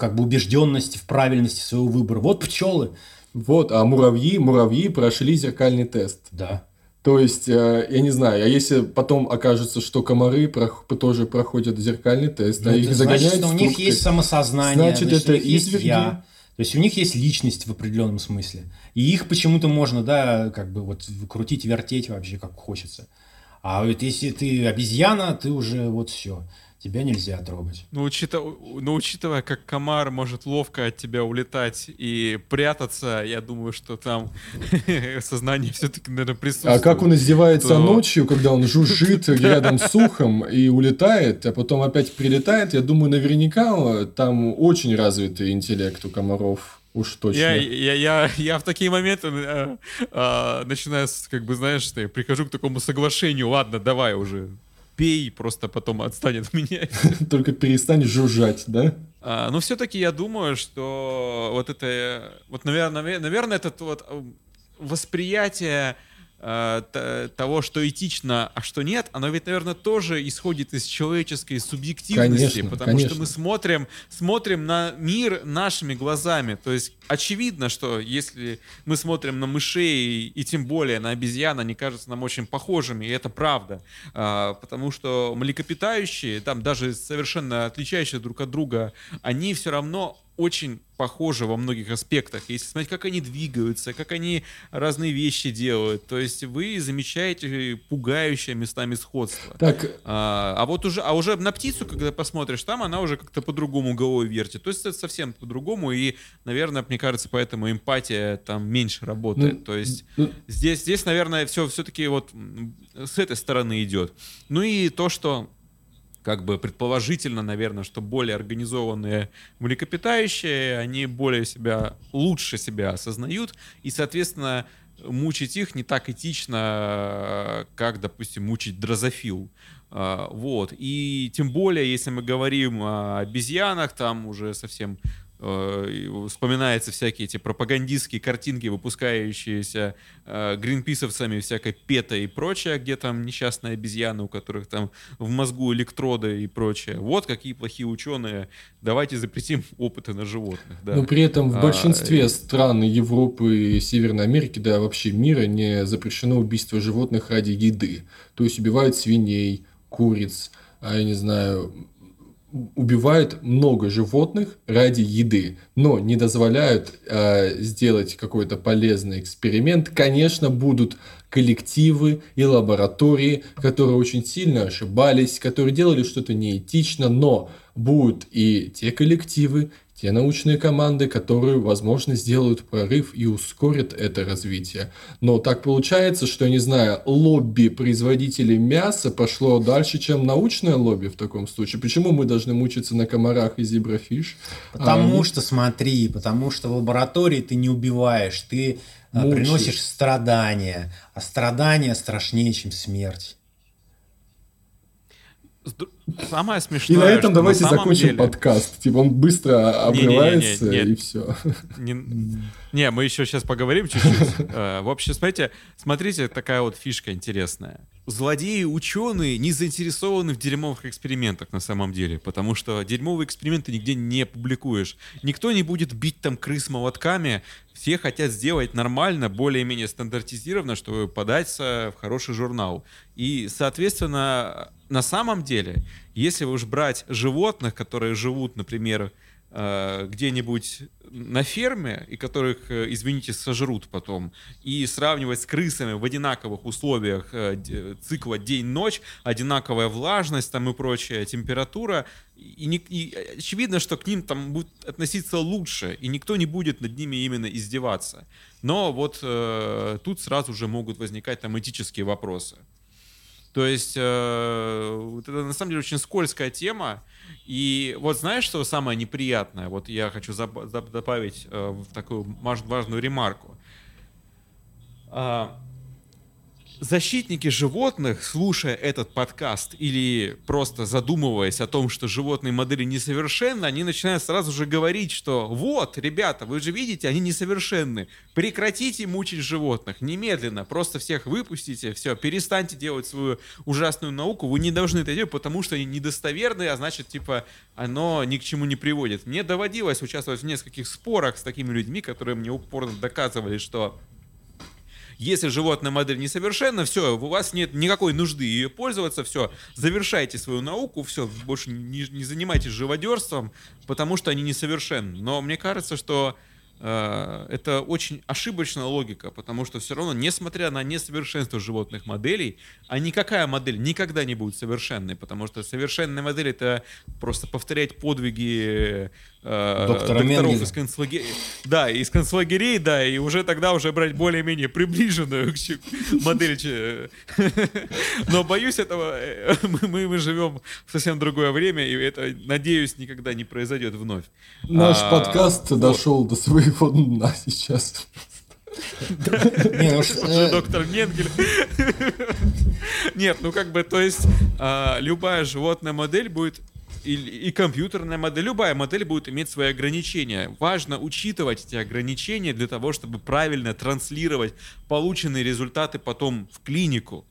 как бы убежденность в правильности своего выбора. Вот пчелы. Вот, а муравьи, муравьи прошли зеркальный тест. Да. То есть, я не знаю, а если потом окажется, что комары тоже проходят зеркальный тест, а ну, а их загоняют Значит, у них есть самосознание, значит, значит это есть я. То есть у них есть личность в определенном смысле. И их почему-то можно, да, как бы вот крутить, вертеть вообще как хочется. А вот если ты обезьяна, ты уже вот все тебя нельзя трогать. Ну, учитывая, ну, учитывая, как комар может ловко от тебя улетать и прятаться, я думаю, что там сознание все-таки, наверное, присутствует. А как он издевается то... ночью, когда он жужжит рядом с ухом и улетает, а потом опять прилетает, я думаю, наверняка там очень развитый интеллект у комаров. Уж точно. Я, я, я, я в такие моменты э, э, начинаю, как бы, знаешь, я прихожу к такому соглашению, ладно, давай уже, пей, просто потом отстанет от меня. Только перестань жужжать, да? А, но все-таки я думаю, что вот это, вот, наверное, наверное, этот вот э, восприятие того, что этично, а что нет, оно ведь, наверное, тоже исходит из человеческой субъективности, конечно, потому конечно. что мы смотрим, смотрим на мир нашими глазами. То есть очевидно, что если мы смотрим на мышей и тем более на обезьян, они кажутся нам очень похожими, и это правда. А, потому что млекопитающие, там даже совершенно отличающиеся друг от друга, они все равно очень похожи во многих аспектах. Если смотреть, как они двигаются, как они разные вещи делают, то есть вы замечаете пугающее местами сходство. Так. А, а вот уже, а уже на птицу, когда посмотришь, там она уже как-то по-другому головой вертит. То есть это совсем по-другому, и, наверное, мне кажется, поэтому эмпатия там меньше работает. Ну, то есть ну, здесь, здесь, наверное, все все-таки вот с этой стороны идет. Ну и то, что как бы предположительно, наверное, что более организованные млекопитающие, они более себя, лучше себя осознают, и, соответственно, мучить их не так этично, как, допустим, мучить дрозофил. А, вот. И тем более, если мы говорим о обезьянах, там уже совсем вспоминаются всякие эти пропагандистские картинки, выпускающиеся э, гринписовцами всякой пета и прочее, где там несчастные обезьяны, у которых там в мозгу электроды и прочее. Вот какие плохие ученые. Давайте запретим опыты на животных. Да. Но при этом в а, большинстве а, стран Европы и Северной Америки, да вообще мира, не запрещено убийство животных ради еды. То есть убивают свиней, куриц, а я не знаю, убивают много животных ради еды, но не дозволяют э, сделать какой-то полезный эксперимент. Конечно, будут коллективы и лаборатории, которые очень сильно ошибались, которые делали что-то неэтично, но будут и те коллективы, те научные команды, которые, возможно, сделают прорыв и ускорят это развитие. Но так получается, что, не знаю, лобби производителей мяса пошло дальше, чем научное лобби в таком случае. Почему мы должны мучиться на комарах и зеброфиш? Потому а, что, смотри, потому что в лаборатории ты не убиваешь, ты а, Мучаешь. приносишь страдания, а страдания страшнее, чем смерть. Самое смешное. И на этом давайте на закончим деле... подкаст. Типа он быстро обрывается не, не, не, не, и все. Не, не, мы еще сейчас поговорим чуть-чуть. Э, в общем, смотрите, смотрите, такая вот фишка интересная. Злодеи ученые не заинтересованы в дерьмовых экспериментах на самом деле, потому что дерьмовые эксперименты нигде не публикуешь. Никто не будет бить там крыс молотками, все хотят сделать нормально, более-менее стандартизированно, чтобы податься в хороший журнал. И, соответственно, на самом деле, если уж брать животных, которые живут, например, э, где-нибудь на ферме, и которых, э, извините, сожрут потом, и сравнивать с крысами в одинаковых условиях э, цикла день-ночь, одинаковая влажность там и прочая температура, и, не, и очевидно, что к ним там будут относиться лучше, и никто не будет над ними именно издеваться. Но вот э, тут сразу же могут возникать там этические вопросы. То есть э, это на самом деле очень скользкая тема. И вот знаешь, что самое неприятное? Вот я хочу добавить э, в такую важную ремарку. А, защитники животных, слушая этот подкаст или просто задумываясь о том, что животные модели несовершенны, они начинают сразу же говорить, что вот, ребята, вы же видите, они несовершенны. Прекратите мучить животных немедленно, просто всех выпустите, все, перестаньте делать свою ужасную науку, вы не должны это делать, потому что они недостоверные, а значит, типа, оно ни к чему не приводит. Мне доводилось участвовать в нескольких спорах с такими людьми, которые мне упорно доказывали, что если животная модель несовершенна, все, у вас нет никакой нужды ее пользоваться, все, завершайте свою науку, все, больше не, не занимайтесь живодерством, потому что они несовершенны. Но мне кажется, что э, это очень ошибочная логика, потому что все равно, несмотря на несовершенство животных моделей, а никакая модель никогда не будет совершенной, потому что совершенная модель это просто повторять подвиги Доктора докторов из концлагерей. Да, из концлагерей, да, и уже тогда уже брать более-менее приближенную модель. Но боюсь этого, э, мы, мы живем в совсем другое время, и это, надеюсь, никогда не произойдет вновь. Наш а, подкаст вот. дошел до своего дна сейчас. Не, ну что... Доктор Менгель. Нет, ну как бы, то есть а, любая животная модель будет и, и компьютерная модель, любая модель будет иметь свои ограничения. Важно учитывать эти ограничения для того, чтобы правильно транслировать полученные результаты потом в клинику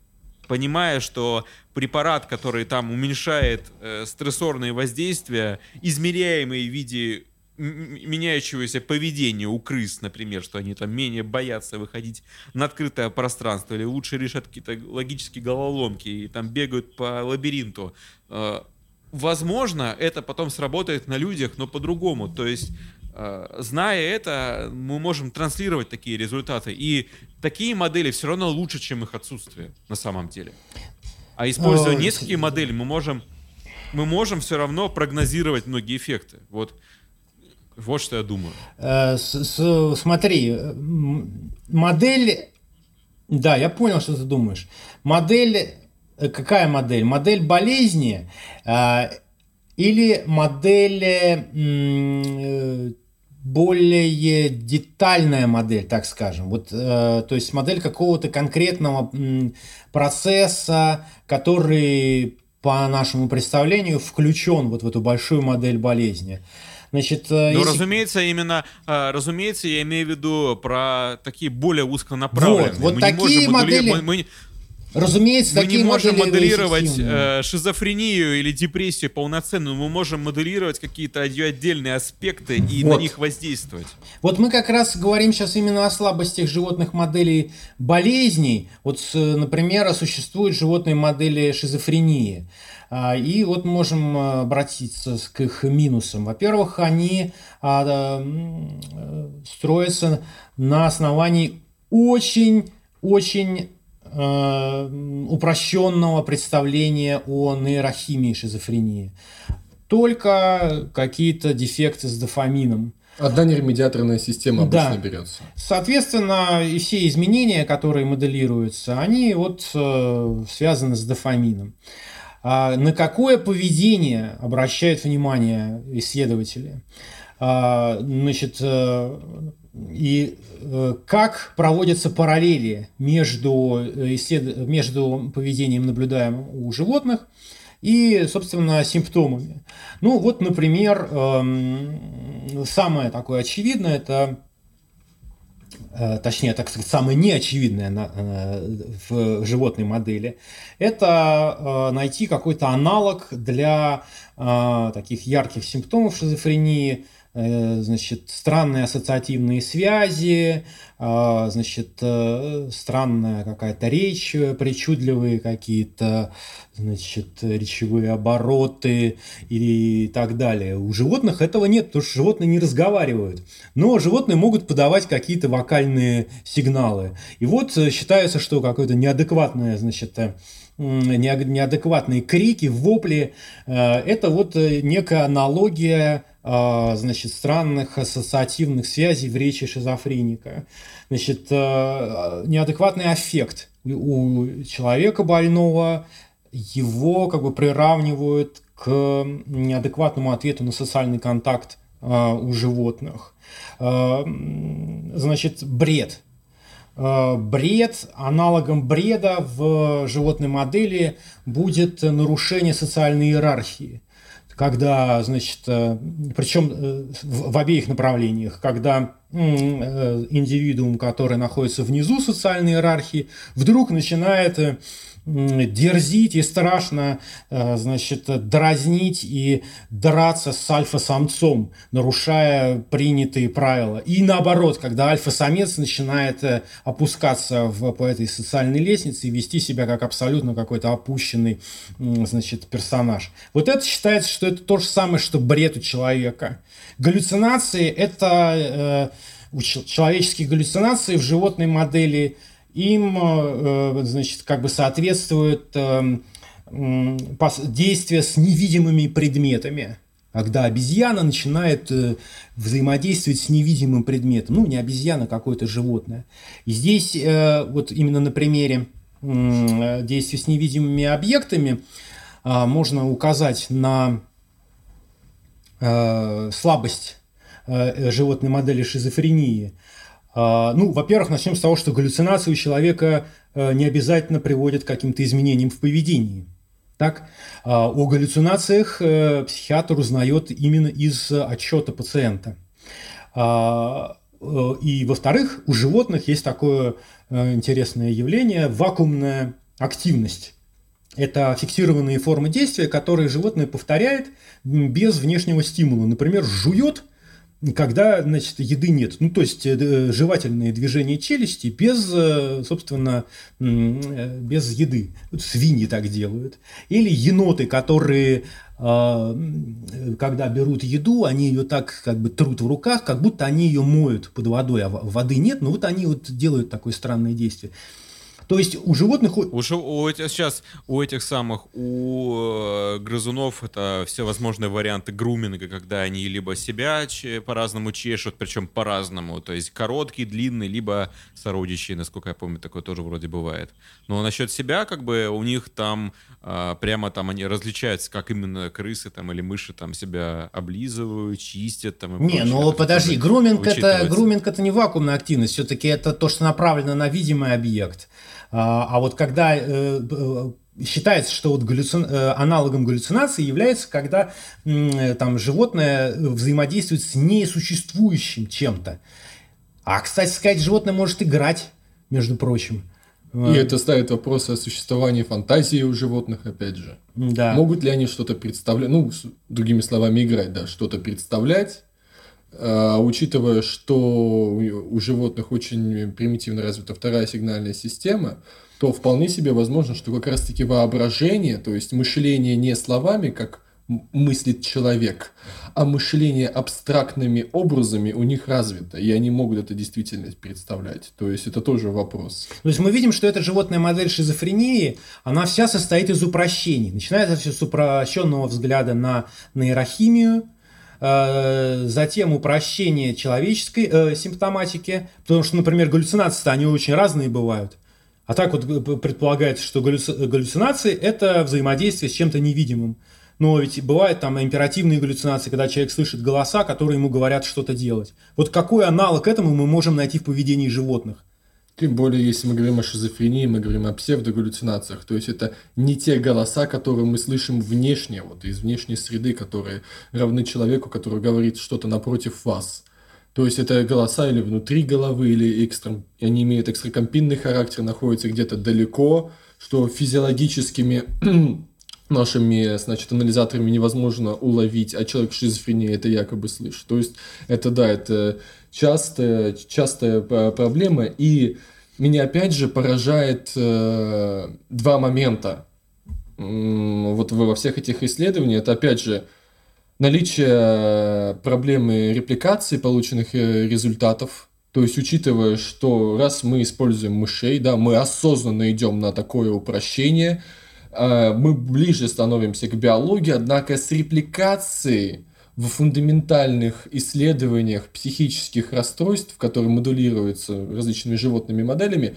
понимая, что препарат, который там уменьшает э, стрессорные воздействия, измеряемые в виде меняющегося поведения у крыс, например, что они там менее боятся выходить на открытое пространство или лучше решат какие-то логические головоломки и там бегают по лабиринту. Э, возможно, это потом сработает на людях, но по-другому. То есть зная это, мы можем транслировать такие результаты. И такие модели все равно лучше, чем их отсутствие на самом деле. А используя несколько моделей, мы можем, мы можем все равно прогнозировать многие эффекты. Вот, вот что я думаю. Смотри, модель... Да, я понял, что ты думаешь. Модель... Какая модель? Модель болезни или модель э, более детальная модель, так скажем. Вот, э, то есть модель какого-то конкретного процесса, который по нашему представлению включен вот в эту большую модель болезни. Значит, э, ну, если... разумеется, именно, э, разумеется, я имею в виду про такие более узконаправленные. Вот, вот мы такие модели... Мы, мы, Разумеется, мы не можем моделировать э, шизофрению или депрессию полноценно, мы можем моделировать какие-то отдельные аспекты и вот. на них воздействовать. Вот мы как раз говорим сейчас именно о слабостях животных моделей болезней. Вот, например, существуют животные модели шизофрении. А, и вот можем обратиться к их минусам. Во-первых, они а, э, строятся на основании очень очень Э, упрощенного представления о нейрохимии шизофрении. Только какие-то дефекты с дофамином. Одна нейромедиаторная система обычно да. берется. Соответственно, и все изменения, которые моделируются, они вот э, связаны с дофамином. А на какое поведение обращают внимание исследователи? А, значит, э, и э, как проводятся параллели между, э, между поведением, наблюдаемым у животных, и, собственно, симптомами. Ну, вот, например, эм, самое такое очевидное – это э, точнее, так сказать, самое неочевидное в животной модели, это найти какой-то аналог для таких ярких симптомов шизофрении – значит, странные ассоциативные связи, а, значит, э, странная какая-то речь, причудливые какие-то, значит, речевые обороты и так далее. У животных этого нет, потому что животные не разговаривают. Но животные могут подавать какие-то вокальные сигналы. И вот э, считается, что какое-то неадекватное, значит, неадекватные крики, вопли, это вот некая аналогия а, значит, странных ассоциативных связей в речи шизофреника. Значит, неадекватный аффект у человека больного, его как бы приравнивают к неадекватному ответу на социальный контакт у животных. Значит, бред. Бред, аналогом бреда в животной модели будет нарушение социальной иерархии. Когда, значит, э, причем э, в обеих направлениях, когда э, индивидуум, который находится внизу социальной иерархии, вдруг начинает дерзить и страшно, э, значит, дразнить и драться с альфа-самцом, нарушая принятые правила. И наоборот, когда альфа-самец начинает э, опускаться в, по этой социальной лестнице и вести себя как абсолютно какой-то опущенный, значит, персонаж. Вот это считается, что это то же самое, что бред у человека. Галлюцинации – это э, человеческие галлюцинации в животной модели – им, э, значит, как бы соответствует э, действие с невидимыми предметами. Когда обезьяна начинает э, взаимодействовать с невидимым предметом, ну, не обезьяна, а какое-то животное. И здесь вот именно на примере действия с невидимыми объектами можно указать на слабость животной модели шизофрении – ну, во-первых, начнем с того, что галлюцинации у человека э, не обязательно приводят к каким-то изменениям в поведении. Так, а, о галлюцинациях э, психиатр узнает именно из отчета пациента. А, э, и, во-вторых, у животных есть такое интересное явление – вакуумная активность. Это фиксированные формы действия, которые животное повторяет без внешнего стимула. Например, жует – когда, значит, еды нет. Ну, то есть э, жевательные движения челюсти без, э, собственно, э, без еды. Свиньи так делают. Или еноты, которые, когда берут еду, они ее так как бы трут в руках, как будто они ее моют под водой, а воды нет, но вот они вот делают такое странное действие. То есть у животных... У, у этих, сейчас у этих самых, у э, грызунов это все возможные варианты груминга, когда они либо себя по-разному чешут, причем по-разному, то есть короткий, длинный, либо сородичи, насколько я помню, такое тоже вроде бывает. Но насчет себя, как бы, у них там э, прямо там они различаются, как именно крысы там или мыши там себя облизывают, чистят там. Не, ну подожди, груминг это, груминг это не вакуумная активность, все-таки это то, что направлено на видимый объект. А, а вот когда э, э, считается, что вот галлюци... Э, аналогом галлюцинации является, когда там животное взаимодействует с несуществующим чем-то. А, кстати сказать, животное может играть, между прочим. И это ставит вопрос о существовании фантазии у животных, опять же. Да. Могут ли они что-то представлять, ну, другими словами, играть, да, что-то представлять, а, учитывая, что у животных очень примитивно развита вторая сигнальная система, то вполне себе возможно, что как раз-таки воображение, то есть мышление не словами, как мыслит человек, а мышление абстрактными образами у них развито, и они могут это действительность представлять. То есть это тоже вопрос. То есть мы видим, что эта животная модель шизофрении, она вся состоит из упрощений. Начинается все с упрощенного взгляда на нейрохимию, затем упрощение человеческой э, симптоматики, потому что, например, галлюцинации они очень разные бывают. А так вот э, предполагается, что галлюцинации – это взаимодействие с чем-то невидимым. Но ведь бывают там императивные галлюцинации, когда человек слышит голоса, которые ему говорят что-то делать. Вот какой аналог этому мы можем найти в поведении животных? Тем более, если мы говорим о шизофрении, мы говорим о псевдогаллюцинациях. То есть это не те голоса, которые мы слышим внешне, вот из внешней среды, которые равны человеку, который говорит что-то напротив вас. То есть это голоса или внутри головы, или экстра... они имеют экстракомпинный характер, находятся где-то далеко, что физиологическими нашими, значит, анализаторами невозможно уловить, а человек с шизофренией это якобы слышит. То есть это, да, это частая, частая проблема. И меня опять же поражает э, два момента. Вот во всех этих исследованиях, это опять же наличие проблемы репликации полученных э, результатов, то есть, учитывая, что раз мы используем мышей, да, мы осознанно идем на такое упрощение, э, мы ближе становимся к биологии, однако с репликацией в фундаментальных исследованиях психических расстройств, которые модулируются различными животными моделями,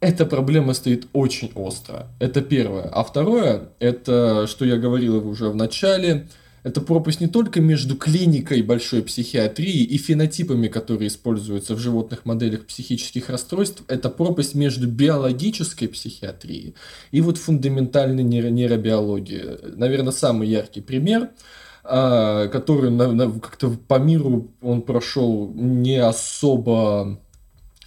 эта проблема стоит очень остро. Это первое. А второе, это, что я говорил уже в начале, это пропасть не только между клиникой большой психиатрии и фенотипами, которые используются в животных моделях психических расстройств, это пропасть между биологической психиатрией и вот фундаментальной нейро нейробиологией. Наверное, самый яркий пример – а, который на, на, как-то по миру он прошел не особо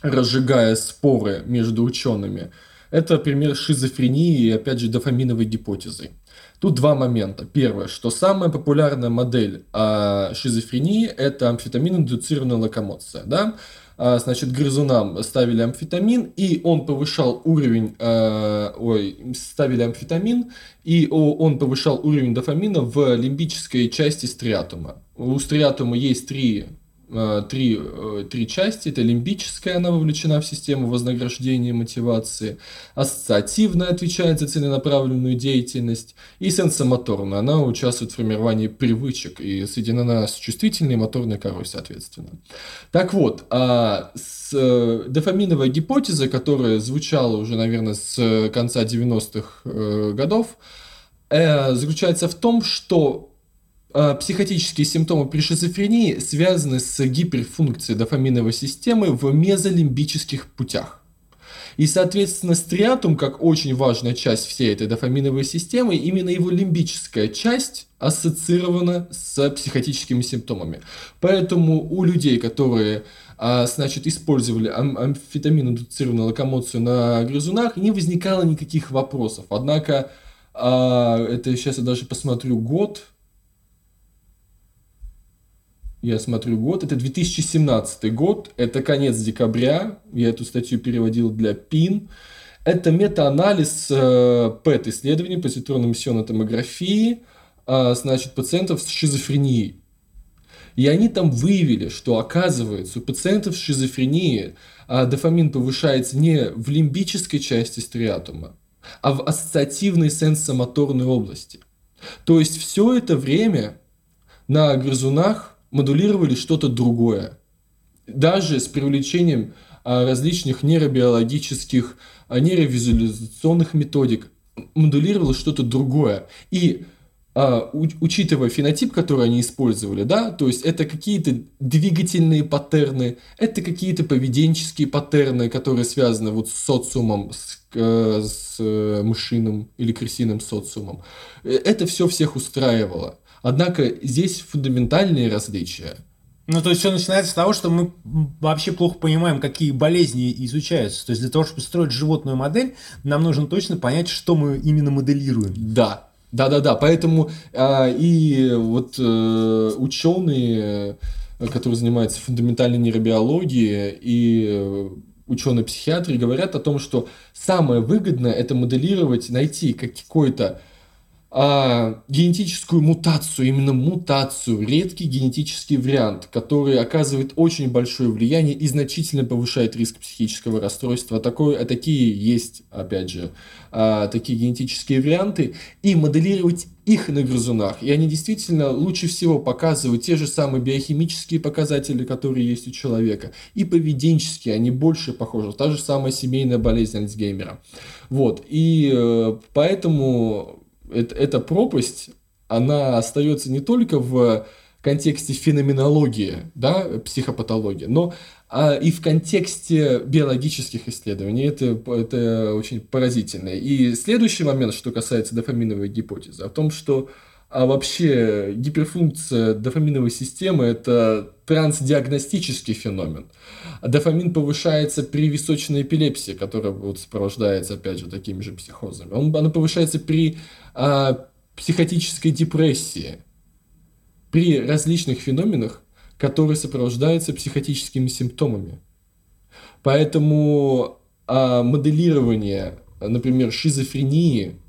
разжигая споры между учеными. Это пример шизофрении и, опять же, дофаминовой гипотезы. Тут два момента. Первое, что самая популярная модель а, шизофрении – это амфетамин-индуцированная локомоция. Да? А, значит, грызунам ставили амфетамин, и он повышал уровень, э, ой, ставили амфетамин, и он повышал уровень дофамина в лимбической части стриатума. У стриатума есть три три, э, три части. Это лимбическая, она вовлечена в систему вознаграждения и мотивации. Ассоциативная отвечает за целенаправленную деятельность. И сенсомоторная, она участвует в формировании привычек и соединена с чувствительной и моторной корой, соответственно. Так вот, а с, э, дофаминовая гипотеза, которая звучала уже, наверное, с конца 90-х годов, заключается в том, что психотические симптомы при шизофрении связаны с гиперфункцией дофаминовой системы в мезолимбических путях. И, соответственно, стриатум, как очень важная часть всей этой дофаминовой системы, именно его лимбическая часть ассоциирована с психотическими симптомами. Поэтому у людей, которые а, значит, использовали ам амфетамин-индуцированную локомоцию на грызунах, не возникало никаких вопросов. Однако, а, это сейчас я даже посмотрю год, я смотрю год, это 2017 год, это конец декабря, я эту статью переводил для ПИН. Это мета-анализ э, ПЭТ-исследований, позитронно-эмиссионной томографии, э, значит, пациентов с шизофренией. И они там выявили, что оказывается у пациентов с шизофренией э, дофамин повышается не в лимбической части стриатума, а в ассоциативной сенсомоторной области. То есть все это время на грызунах модулировали что-то другое. Даже с привлечением а, различных нейробиологических, а, нейровизуализационных методик модулировало что-то другое. И а, учитывая фенотип, который они использовали, да, то есть это какие-то двигательные паттерны, это какие-то поведенческие паттерны, которые связаны вот с социумом, с, э, с э, мышиным или крысиным социумом. Э, это все всех устраивало. Однако здесь фундаментальные различия. Ну, то есть все начинается с того, что мы вообще плохо понимаем, какие болезни изучаются. То есть для того, чтобы строить животную модель, нам нужно точно понять, что мы именно моделируем. Да, да, да, да. Поэтому а, и вот а, ученые, которые занимаются фундаментальной нейробиологией и э, ученые-психиатры говорят о том, что самое выгодное это моделировать, найти какой-то а, генетическую мутацию, именно мутацию, редкий генетический вариант, который оказывает очень большое влияние и значительно повышает риск психического расстройства. Такое, а такие есть, опять же, а, такие генетические варианты, и моделировать их на грызунах. И они действительно лучше всего показывают те же самые биохимические показатели, которые есть у человека, и поведенческие, они больше похожи. Та же самая семейная болезнь Альцгеймера. Вот, и э, поэтому это, эта пропасть, она остается не только в контексте феноменологии, да, психопатологии, но а, и в контексте биологических исследований. Это, это очень поразительно. И следующий момент, что касается дофаминовой гипотезы, о том, что а вообще гиперфункция дофаминовой системы – это трансдиагностический феномен. Дофамин повышается при височной эпилепсии, которая вот сопровождается, опять же, такими же психозами. Он, она повышается при а, психотической депрессии, при различных феноменах, которые сопровождаются психотическими симптомами. Поэтому а, моделирование, например, шизофрении –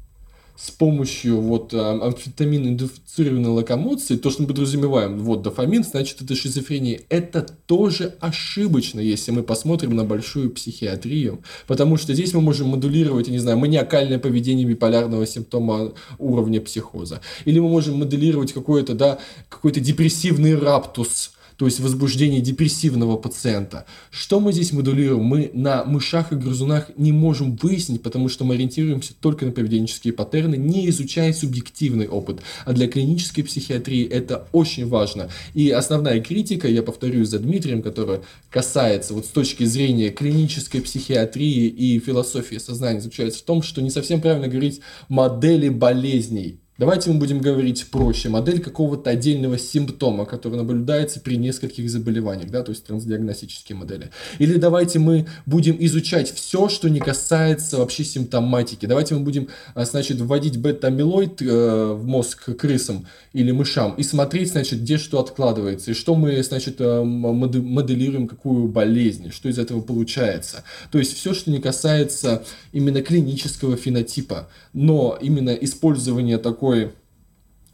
с помощью вот амфетамин-индуцированной локомоции, то, что мы подразумеваем, вот дофамин, значит, это шизофрения. Это тоже ошибочно, если мы посмотрим на большую психиатрию, потому что здесь мы можем модулировать, я не знаю, маниакальное поведение биполярного симптома уровня психоза. Или мы можем моделировать какой-то, да, какой-то депрессивный раптус, то есть возбуждение депрессивного пациента. Что мы здесь модулируем? Мы на мышах и грызунах не можем выяснить, потому что мы ориентируемся только на поведенческие паттерны, не изучая субъективный опыт. А для клинической психиатрии это очень важно. И основная критика, я повторюсь за Дмитрием, которая касается вот с точки зрения клинической психиатрии и философии сознания, заключается в том, что не совсем правильно говорить модели болезней Давайте мы будем говорить проще. Модель какого-то отдельного симптома, который наблюдается при нескольких заболеваниях, да, то есть трансдиагностические модели. Или давайте мы будем изучать все, что не касается вообще симптоматики. Давайте мы будем, а, значит, вводить бета-амилоид э, в мозг крысам или мышам и смотреть, значит, где что откладывается, и что мы, значит, э, моделируем, какую болезнь, что из этого получается. То есть все, что не касается именно клинического фенотипа, но именно использование такой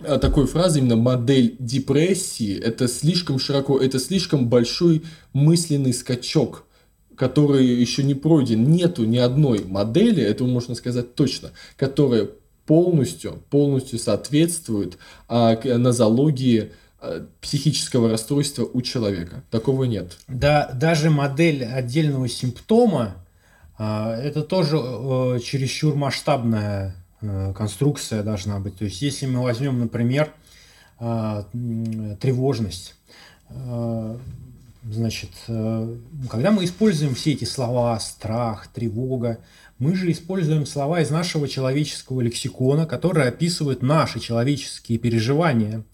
э, такой фразы, именно модель депрессии, это слишком широко, это слишком большой мысленный скачок, который еще не пройден. Нету ни одной модели, это можно сказать точно, которая полностью, полностью соответствует а, нозологии а, психического расстройства у человека. Такого нет. Да, даже модель отдельного симптома, это тоже а, чересчур масштабная Э, конструкция должна быть. То есть, если мы возьмем, например, э, тревожность, э, значит, когда мы используем все эти слова страх, тревога, мы же используем слова из нашего человеческого лексикона, которые описывают наши человеческие переживания.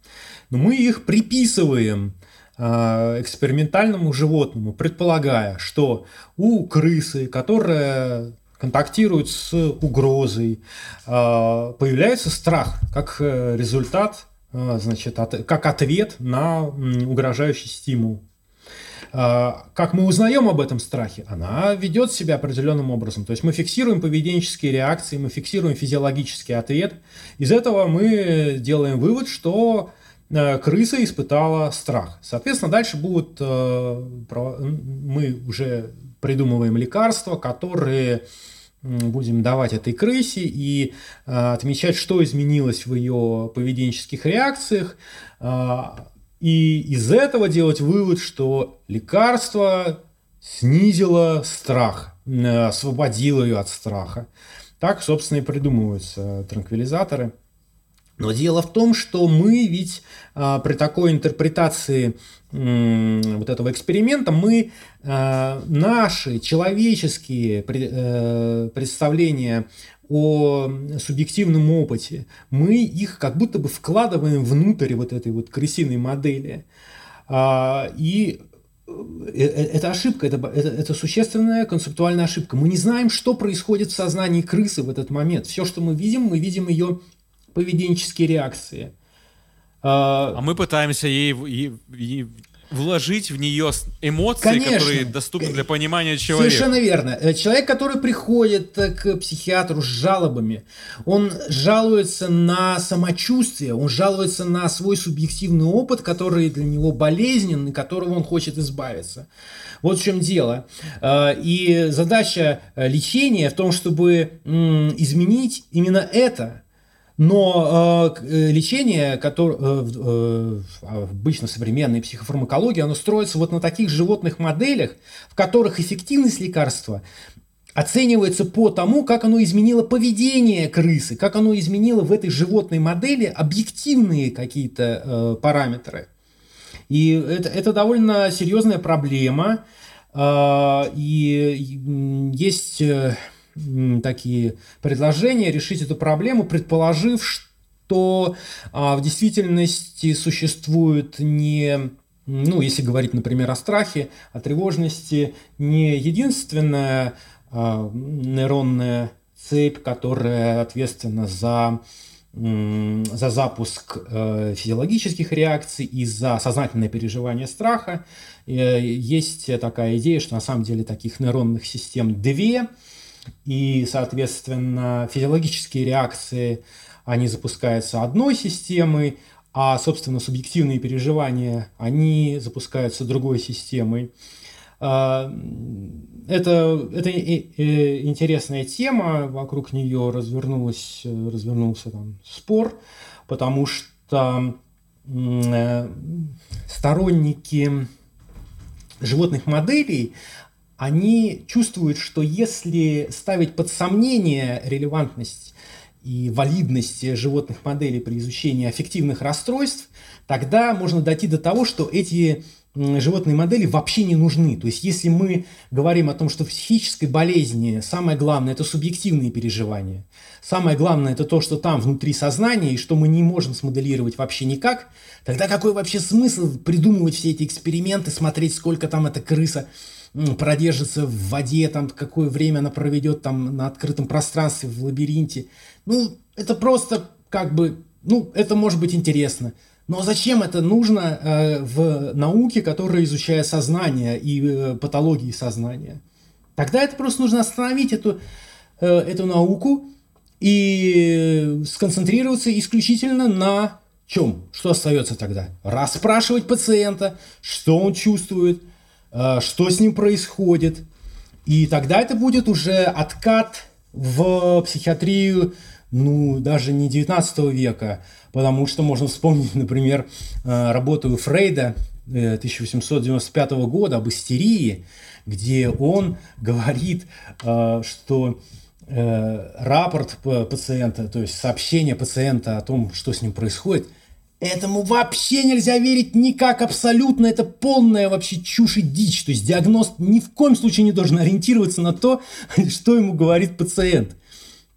Но мы их приписываем экспериментальному животному, предполагая, что у крысы, которая контактируют с угрозой, а, появляется страх как э, результат значит, как ответ на угрожающий стимул. Как мы узнаем об этом страхе? Она ведет себя определенным образом. То есть мы фиксируем поведенческие реакции, мы фиксируем физиологический ответ. Из этого мы делаем вывод, что э, крыса испытала страх. Соответственно, дальше будут э, мы уже придумываем лекарства, которые будем давать этой крысе и э, отмечать, что изменилось в ее поведенческих реакциях, и из этого делать вывод, что лекарство снизило страх, э, освободило ее от страха. Так, собственно, и придумываются транквилизаторы. Но дело в том, что мы ведь а, при такой интерпретации вот этого эксперимента мы а, наши человеческие пред, а, представления о субъективном опыте, мы их как будто бы вкладываем внутрь вот этой вот крысиной модели. А, и э, э, это ошибка, это, это, это существенная концептуальная ошибка. Мы не знаем, что происходит в сознании крысы в этот момент. Все, что мы видим, мы видим ее поведенческие реакции. А, а мы пытаемся ей, ей, ей вложить в нее эмоции, Конечно. которые доступны для понимания человека. Совершенно верно. Э, человек, который приходит э, к психиатру с жалобами, он жалуется на самочувствие, он жалуется на свой субъективный опыт, который для него болезнен, и которого он хочет избавиться. Вот в чем дело. Э, и задача лечения в том, чтобы изменить именно это – но э, э, лечение, которое э, э, обычно современной психофармакологии, оно строится вот на таких животных моделях, в которых эффективность лекарства оценивается по тому, как оно изменило поведение крысы, как оно изменило в этой животной модели объективные какие-то э, параметры. И это, это довольно серьезная проблема. Э, и есть такие предложения решить эту проблему, предположив, что а, в действительности существует не ну, если говорить, например, о страхе, о тревожности, не единственная э, нейронная цепь, которая ответственна за, за запуск э, физиологических реакций и за сознательное переживание страха. Э, есть такая идея, что на самом деле таких нейронных систем две – и, соответственно, физиологические реакции, они запускаются одной системой, а, собственно, субъективные переживания, они запускаются другой системой. А, это, это интересная тема, вокруг нее развернулась, развернулся там спор, потому что э, сторонники животных моделей, они чувствуют, что если ставить под сомнение релевантность и валидность животных моделей при изучении аффективных расстройств, тогда можно дойти до того, что эти животные модели вообще не нужны. То есть, если мы говорим о том, что в психической болезни самое главное – это субъективные переживания, самое главное – это то, что там внутри сознания, и что мы не можем смоделировать вообще никак, тогда какой вообще смысл придумывать все эти эксперименты, смотреть, сколько там эта крыса продержится в воде, там, какое время она проведет там на открытом пространстве, в лабиринте. Ну, это просто как бы, ну, это может быть интересно. Но зачем это нужно э, в науке, которая изучает сознание и э, патологии сознания? Тогда это просто нужно остановить эту, э, эту науку и сконцентрироваться исключительно на чем? Что остается тогда? Расспрашивать пациента, что он чувствует, что с ним происходит. И тогда это будет уже откат в психиатрию, ну, даже не 19 века, потому что можно вспомнить, например, э, работу Фрейда 1895 э, года об истерии, где он говорит, что рапорт пациента, то есть сообщение пациента о том, что с ним происходит – Этому вообще нельзя верить никак абсолютно. Это полная вообще чушь и дичь. То есть диагноз ни в коем случае не должен ориентироваться на то, что ему говорит пациент.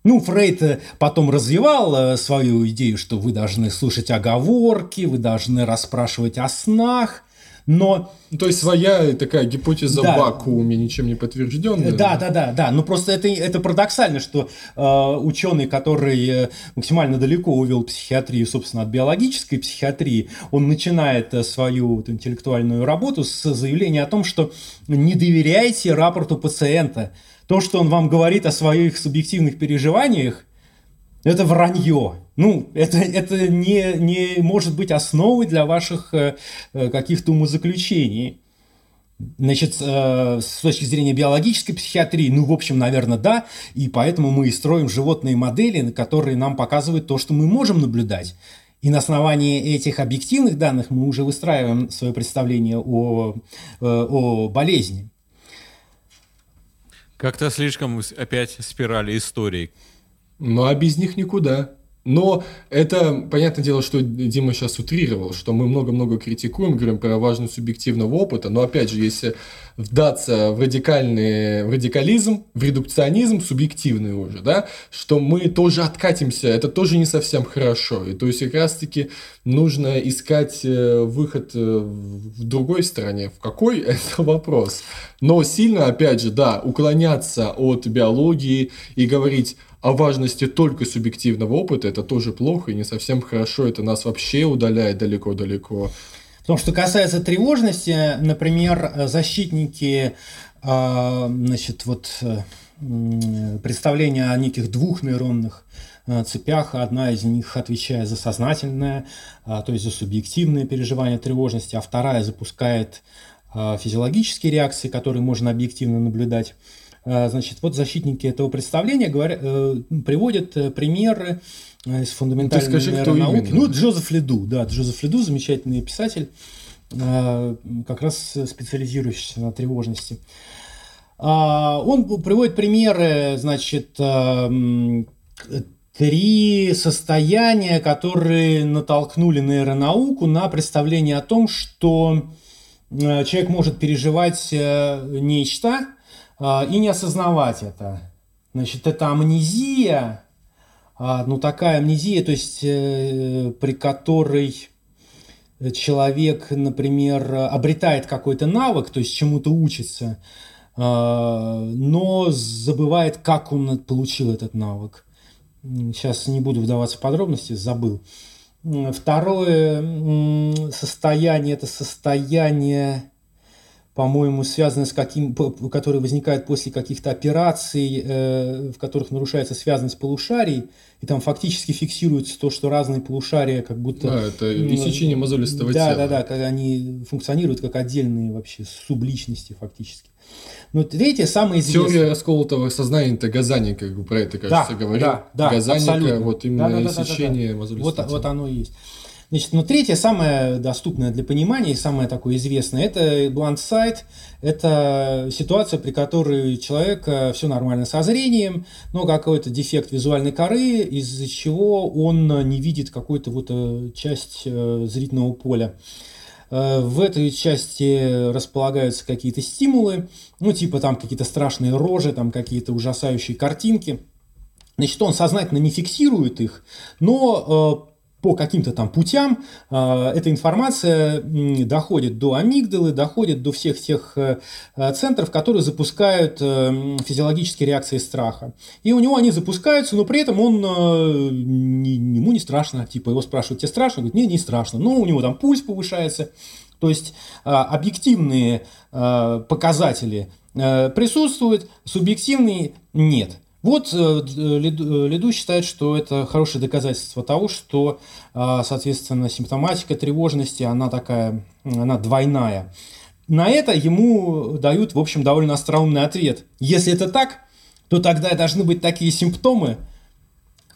Ну, Фрейд э, потом развивал э, свою идею, что вы должны слушать оговорки, вы должны расспрашивать о снах. Но... Ну, то есть своя такая гипотеза да. вакууме, ничем не подтвержденная. Да, да, да, да. Но просто это, это парадоксально, что э, ученый, который э, максимально далеко увел психиатрию, собственно, от биологической психиатрии, он начинает э, свою вот, интеллектуальную работу с заявления о том, что не доверяйте рапорту пациента. То, что он вам говорит о своих субъективных переживаниях, это вранье. Ну, это, это не, не может быть основой для ваших э, э, каких-то умозаключений. Значит, э, с точки зрения биологической психиатрии, ну, в общем, наверное, да, и поэтому мы и строим животные модели, которые нам показывают то, что мы можем наблюдать. И на основании этих объективных данных мы уже выстраиваем свое представление о, о болезни. Как-то слишком опять спирали истории. Ну, а без них никуда. Но это, понятное дело, что Дима сейчас утрировал, что мы много-много критикуем, говорим про важность субъективного опыта, но опять же, если вдаться в радикальный в радикализм, в редукционизм субъективный уже, да, что мы тоже откатимся, это тоже не совсем хорошо. И то есть как раз-таки нужно искать э, выход э, в другой стороне. В какой – это вопрос. Но сильно, опять же, да, уклоняться от биологии и говорить о важности только субъективного опыта, это тоже плохо и не совсем хорошо, это нас вообще удаляет далеко-далеко. Потому что касается тревожности, например, защитники, а, значит, вот э, представления о неких двух нейронных э, цепях. Одна из них отвечает за сознательное, то есть за субъективное переживание тревожности, а вторая запускает физиологические реакции, которые можно объективно наблюдать. А, значит, вот защитники этого представления говорят, э, приводят э, примеры э, из фундаментальной Ты скажи, кто науки. Именно? Ну, Джозеф Леду, да, Джозеф Леду, замечательный писатель, как раз специализирующийся на тревожности. А, он приводит примеры, значит, три состояния, которые натолкнули нейронауку на представление о том, что человек может переживать нечто, и не осознавать это. Значит, это амнезия, а, ну такая амнезия, то есть э, при которой человек, например, обретает какой-то навык, то есть чему-то учится, а, но забывает, как он получил этот навык. Сейчас не буду вдаваться в подробности, забыл. Второе состояние – это состояние по-моему, связаны с каким, которые возникают после каких-то операций, э, в которых нарушается связанность полушарий, и там фактически фиксируется то, что разные полушария как будто... Да, это иссечение мозолистого да, тела. Да, да, когда они функционируют как отдельные вообще субличности фактически. Но третье, самое известное... Теория расколотого сознания, это Газаник, как бы про это, кажется, да, говорил. Да, да, Газаника, абсолютно. вот именно да, да, иссечение да, да, да. мозолистого вот, тела. Вот оно и есть. Значит, но третье, самое доступное для понимания и самое такое известное, это blind sight. Это ситуация, при которой человек все нормально со зрением, но какой-то дефект визуальной коры, из-за чего он не видит какую-то вот э, часть э, зрительного поля. Э, в этой части располагаются какие-то стимулы, ну типа там какие-то страшные рожи, там какие-то ужасающие картинки. Значит, он сознательно не фиксирует их, но по каким-то там путям э, эта информация доходит до амигдалы, доходит до всех тех э, центров, которые запускают э, физиологические реакции страха. И у него они запускаются, но при этом он, ему не страшно. Типа его спрашивают, тебе страшно? Он говорит, не, не страшно. Но у него там пульс повышается. То есть объективные показатели присутствуют, субъективные нет. Вот э, э, Лиду считает, что это хорошее доказательство того, что, а, соответственно, симптоматика тревожности, она такая, она двойная. На это ему дают, в общем, довольно остроумный ответ. Если это так, то тогда должны быть такие симптомы,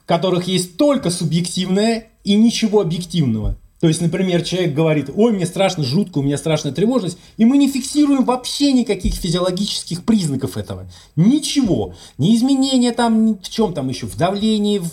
в которых есть только субъективное и ничего объективного. То есть, например, человек говорит, ой, мне страшно, жутко, у меня страшная тревожность, и мы не фиксируем вообще никаких физиологических признаков этого. Ничего. Ни изменения там, в чем там еще, в давлении, в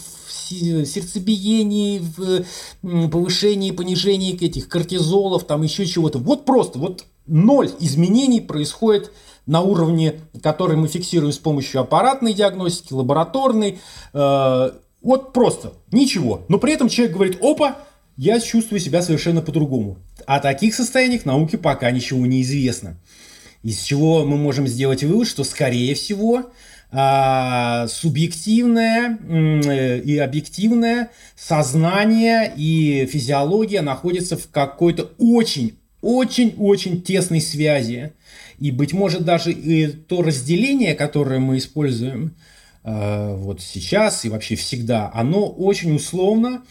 сердцебиении, в повышении, понижении этих кортизолов, там еще чего-то. Вот просто, вот ноль изменений происходит на уровне, который мы фиксируем с помощью аппаратной диагностики, лабораторной. Э, вот просто, ничего. Но при этом человек говорит, опа, я чувствую себя совершенно по-другому. О таких состояниях науки пока ничего не известно. Из чего мы можем сделать вывод, что, скорее всего, а, субъективное и объективное сознание и физиология находятся в какой-то очень, очень-очень тесной связи. И, быть может, даже и то разделение, которое мы используем э, вот сейчас и вообще всегда, оно очень условно.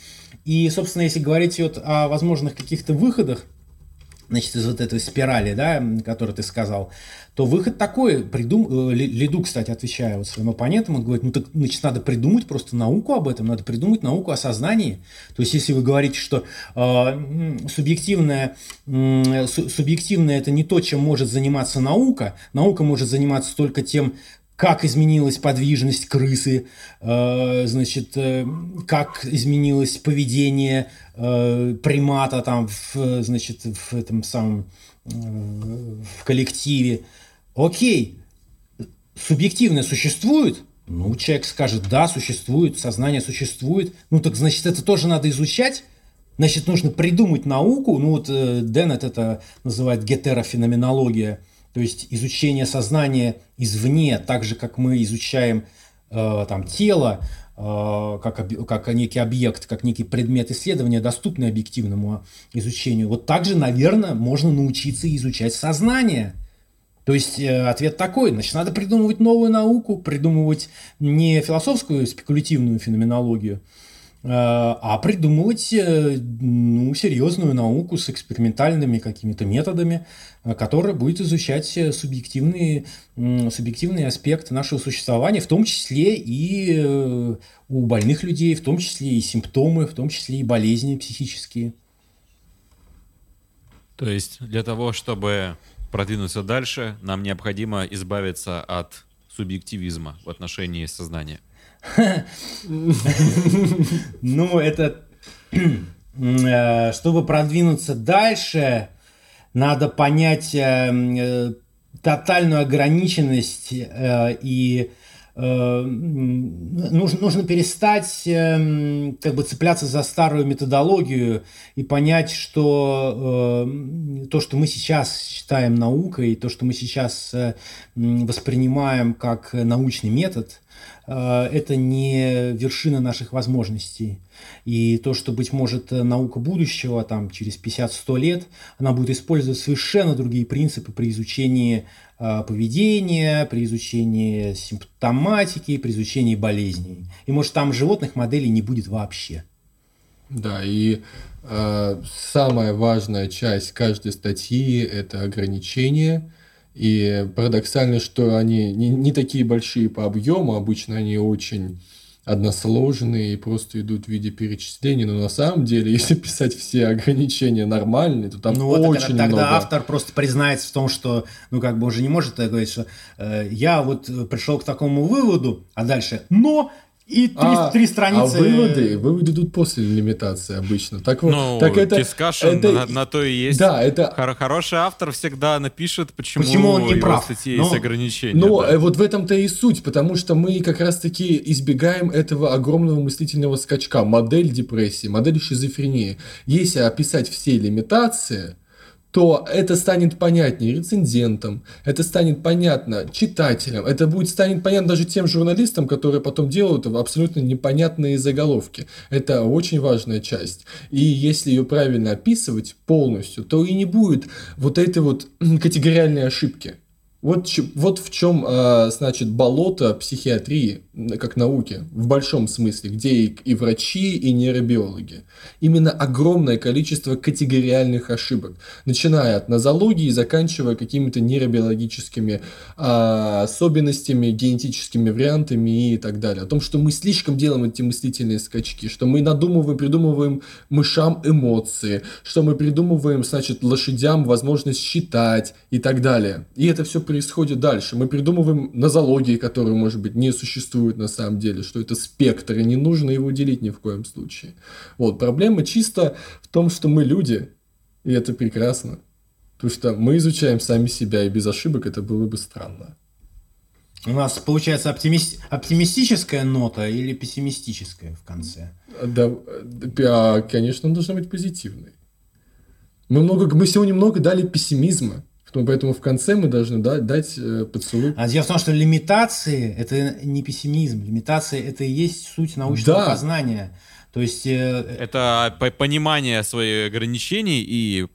И, собственно, если говорить вот о возможных каких-то выходах, значит, из вот этой спирали, да, которую ты сказал, то выход такой, придум... Э, Лиду, кстати, отвечая вот своим оппонентам, он говорит, ну так, значит, надо придумать просто науку об этом, надо придумать науку о сознании. То есть, если вы говорите, что э, субъективное, э, субъективное это не то, чем может заниматься наука, наука может заниматься только тем, как изменилась подвижность крысы, э, значит, э, как изменилось поведение э, примата там, в, значит, в этом самом в коллективе. Окей, субъективное существует? Ну, человек скажет, да, существует, сознание существует. Ну, так значит, это тоже надо изучать? Значит, нужно придумать науку. Ну, вот э, Деннет это называет гетерофеноменология, то есть изучение сознания извне, так же, как мы изучаем э, там, тело, э, как, как некий объект, как некий предмет исследования, доступный объективному изучению. Вот также, наверное, можно научиться изучать сознание – то есть э, ответ такой, значит, надо придумывать новую науку, придумывать не философскую спекулятивную феноменологию, а придумывать э, ну, серьезную науку с экспериментальными какими-то методами, которая будет изучать субъективные, субъективные аспекты нашего существования, в том числе и у больных людей, в том числе и симптомы, в том числе и болезни психические. То есть для того, чтобы продвинуться дальше, нам необходимо избавиться от субъективизма в отношении сознания. Ну, это... Э, чтобы продвинуться дальше, надо понять э, э, тотальную ограниченность и нужно, нужно перестать эм, как бы цепляться за старую методологию и понять, что э, то, что мы сейчас считаем наукой, то, что мы сейчас э, воспринимаем как научный метод, это не вершина наших возможностей. И то, что, быть может, наука будущего, там, через 50-100 лет, она будет использовать совершенно другие принципы при изучении Э, поведения, при изучении симптоматики, при изучении болезней. И может там животных моделей не будет вообще. Да, и э, самая важная часть каждой статьи это ограничения. И парадоксально, что они не, не такие большие по объему, обычно они очень односложные и просто идут в виде перечислений, но на самом деле, если писать все ограничения нормальные, то там ну, очень вот тогда, много. Тогда автор просто признается в том, что, ну, как бы уже не может говорить, что э, я вот пришел к такому выводу, а дальше, но и три, а, три страницы. А выводы, выводы идут после лимитации обычно. Так вот, ну, так это, это на, на то и есть. Да, это Хор- хороший автор всегда напишет, почему, почему он не прав. статьи но, есть ограничения. Но да. Э, вот в этом-то и суть, потому что мы как раз-таки избегаем этого огромного мыслительного скачка. Модель депрессии, модель шизофрении. Если описать все лимитации, то это станет понятнее рецензентам, это станет понятно читателям, это будет станет понятно даже тем журналистам, которые потом делают абсолютно непонятные заголовки. Это очень важная часть. И если ее правильно описывать полностью, то и не будет вот этой вот категориальной ошибки. Вот, вот в чем, а, значит, болото психиатрии, как науки, в большом смысле, где и, и врачи, и нейробиологи. Именно огромное количество категориальных ошибок, начиная от нозологии, заканчивая какими-то нейробиологическими а, особенностями, генетическими вариантами и так далее. О том, что мы слишком делаем эти мыслительные скачки, что мы надумываем, придумываем мышам эмоции, что мы придумываем, значит, лошадям возможность считать и так далее. И это все происходит дальше. Мы придумываем нозологии, которые, может быть, не существуют на самом деле, что это спектр, и не нужно его делить ни в коем случае. Вот, проблема чисто в том, что мы люди, и это прекрасно. Потому что мы изучаем сами себя, и без ошибок это было бы странно. У нас получается оптимист... оптимистическая нота или пессимистическая в конце? Да, да, конечно, должна быть позитивной. Мы, много, мы сегодня много дали пессимизма. Поэтому в конце мы должны дать, дать э, поцелуй. А дело в том, что лимитации – это не пессимизм. Лимитации – это и есть суть научного да. познания. То есть... Э, это понимание своих ограничений и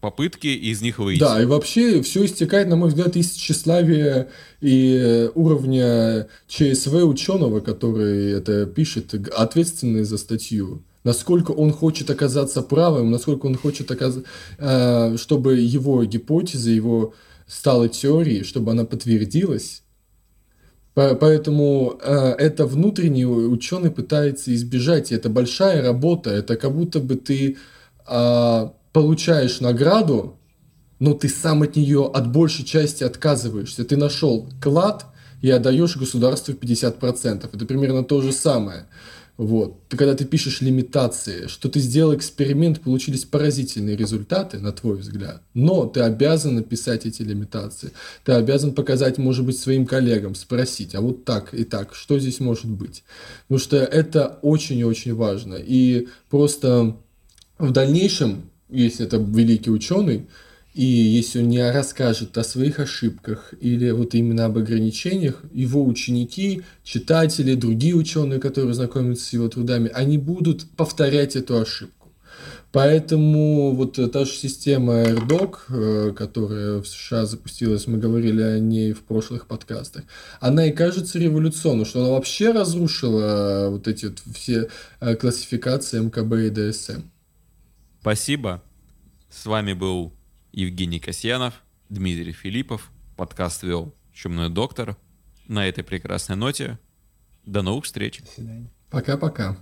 попытки из них выйти. Да, и вообще все истекает, на мой взгляд, из тщеславия и уровня ЧСВ ученого, который это пишет, ответственный за статью. Насколько он хочет оказаться правым, насколько он хочет оказаться, э, чтобы его гипотеза, его стала теорией, чтобы она подтвердилась. Поэтому э, это внутренний ученый пытается избежать. И это большая работа. Это как будто бы ты э, получаешь награду, но ты сам от нее от большей части отказываешься. Ты нашел клад и отдаешь государству 50%. Это примерно то же самое. Вот. Ты, когда ты пишешь лимитации, что ты сделал эксперимент, получились поразительные результаты, на твой взгляд, но ты обязан написать эти лимитации. Ты обязан показать, может быть, своим коллегам, спросить, а вот так и так, что здесь может быть? Потому что это очень и очень важно. И просто в дальнейшем если это великий ученый, и если он не расскажет о своих ошибках или вот именно об ограничениях, его ученики, читатели, другие ученые, которые знакомятся с его трудами, они будут повторять эту ошибку. Поэтому вот та же система AirDoc, э, которая в США запустилась, мы говорили о ней в прошлых подкастах, она и кажется революционной, что она вообще разрушила вот эти вот все э, классификации МКБ и ДСМ. Спасибо. С вами был Евгений Касьянов, Дмитрий Филиппов. Подкаст вел Чумной доктор. На этой прекрасной ноте до новых встреч. До свидания. Пока-пока.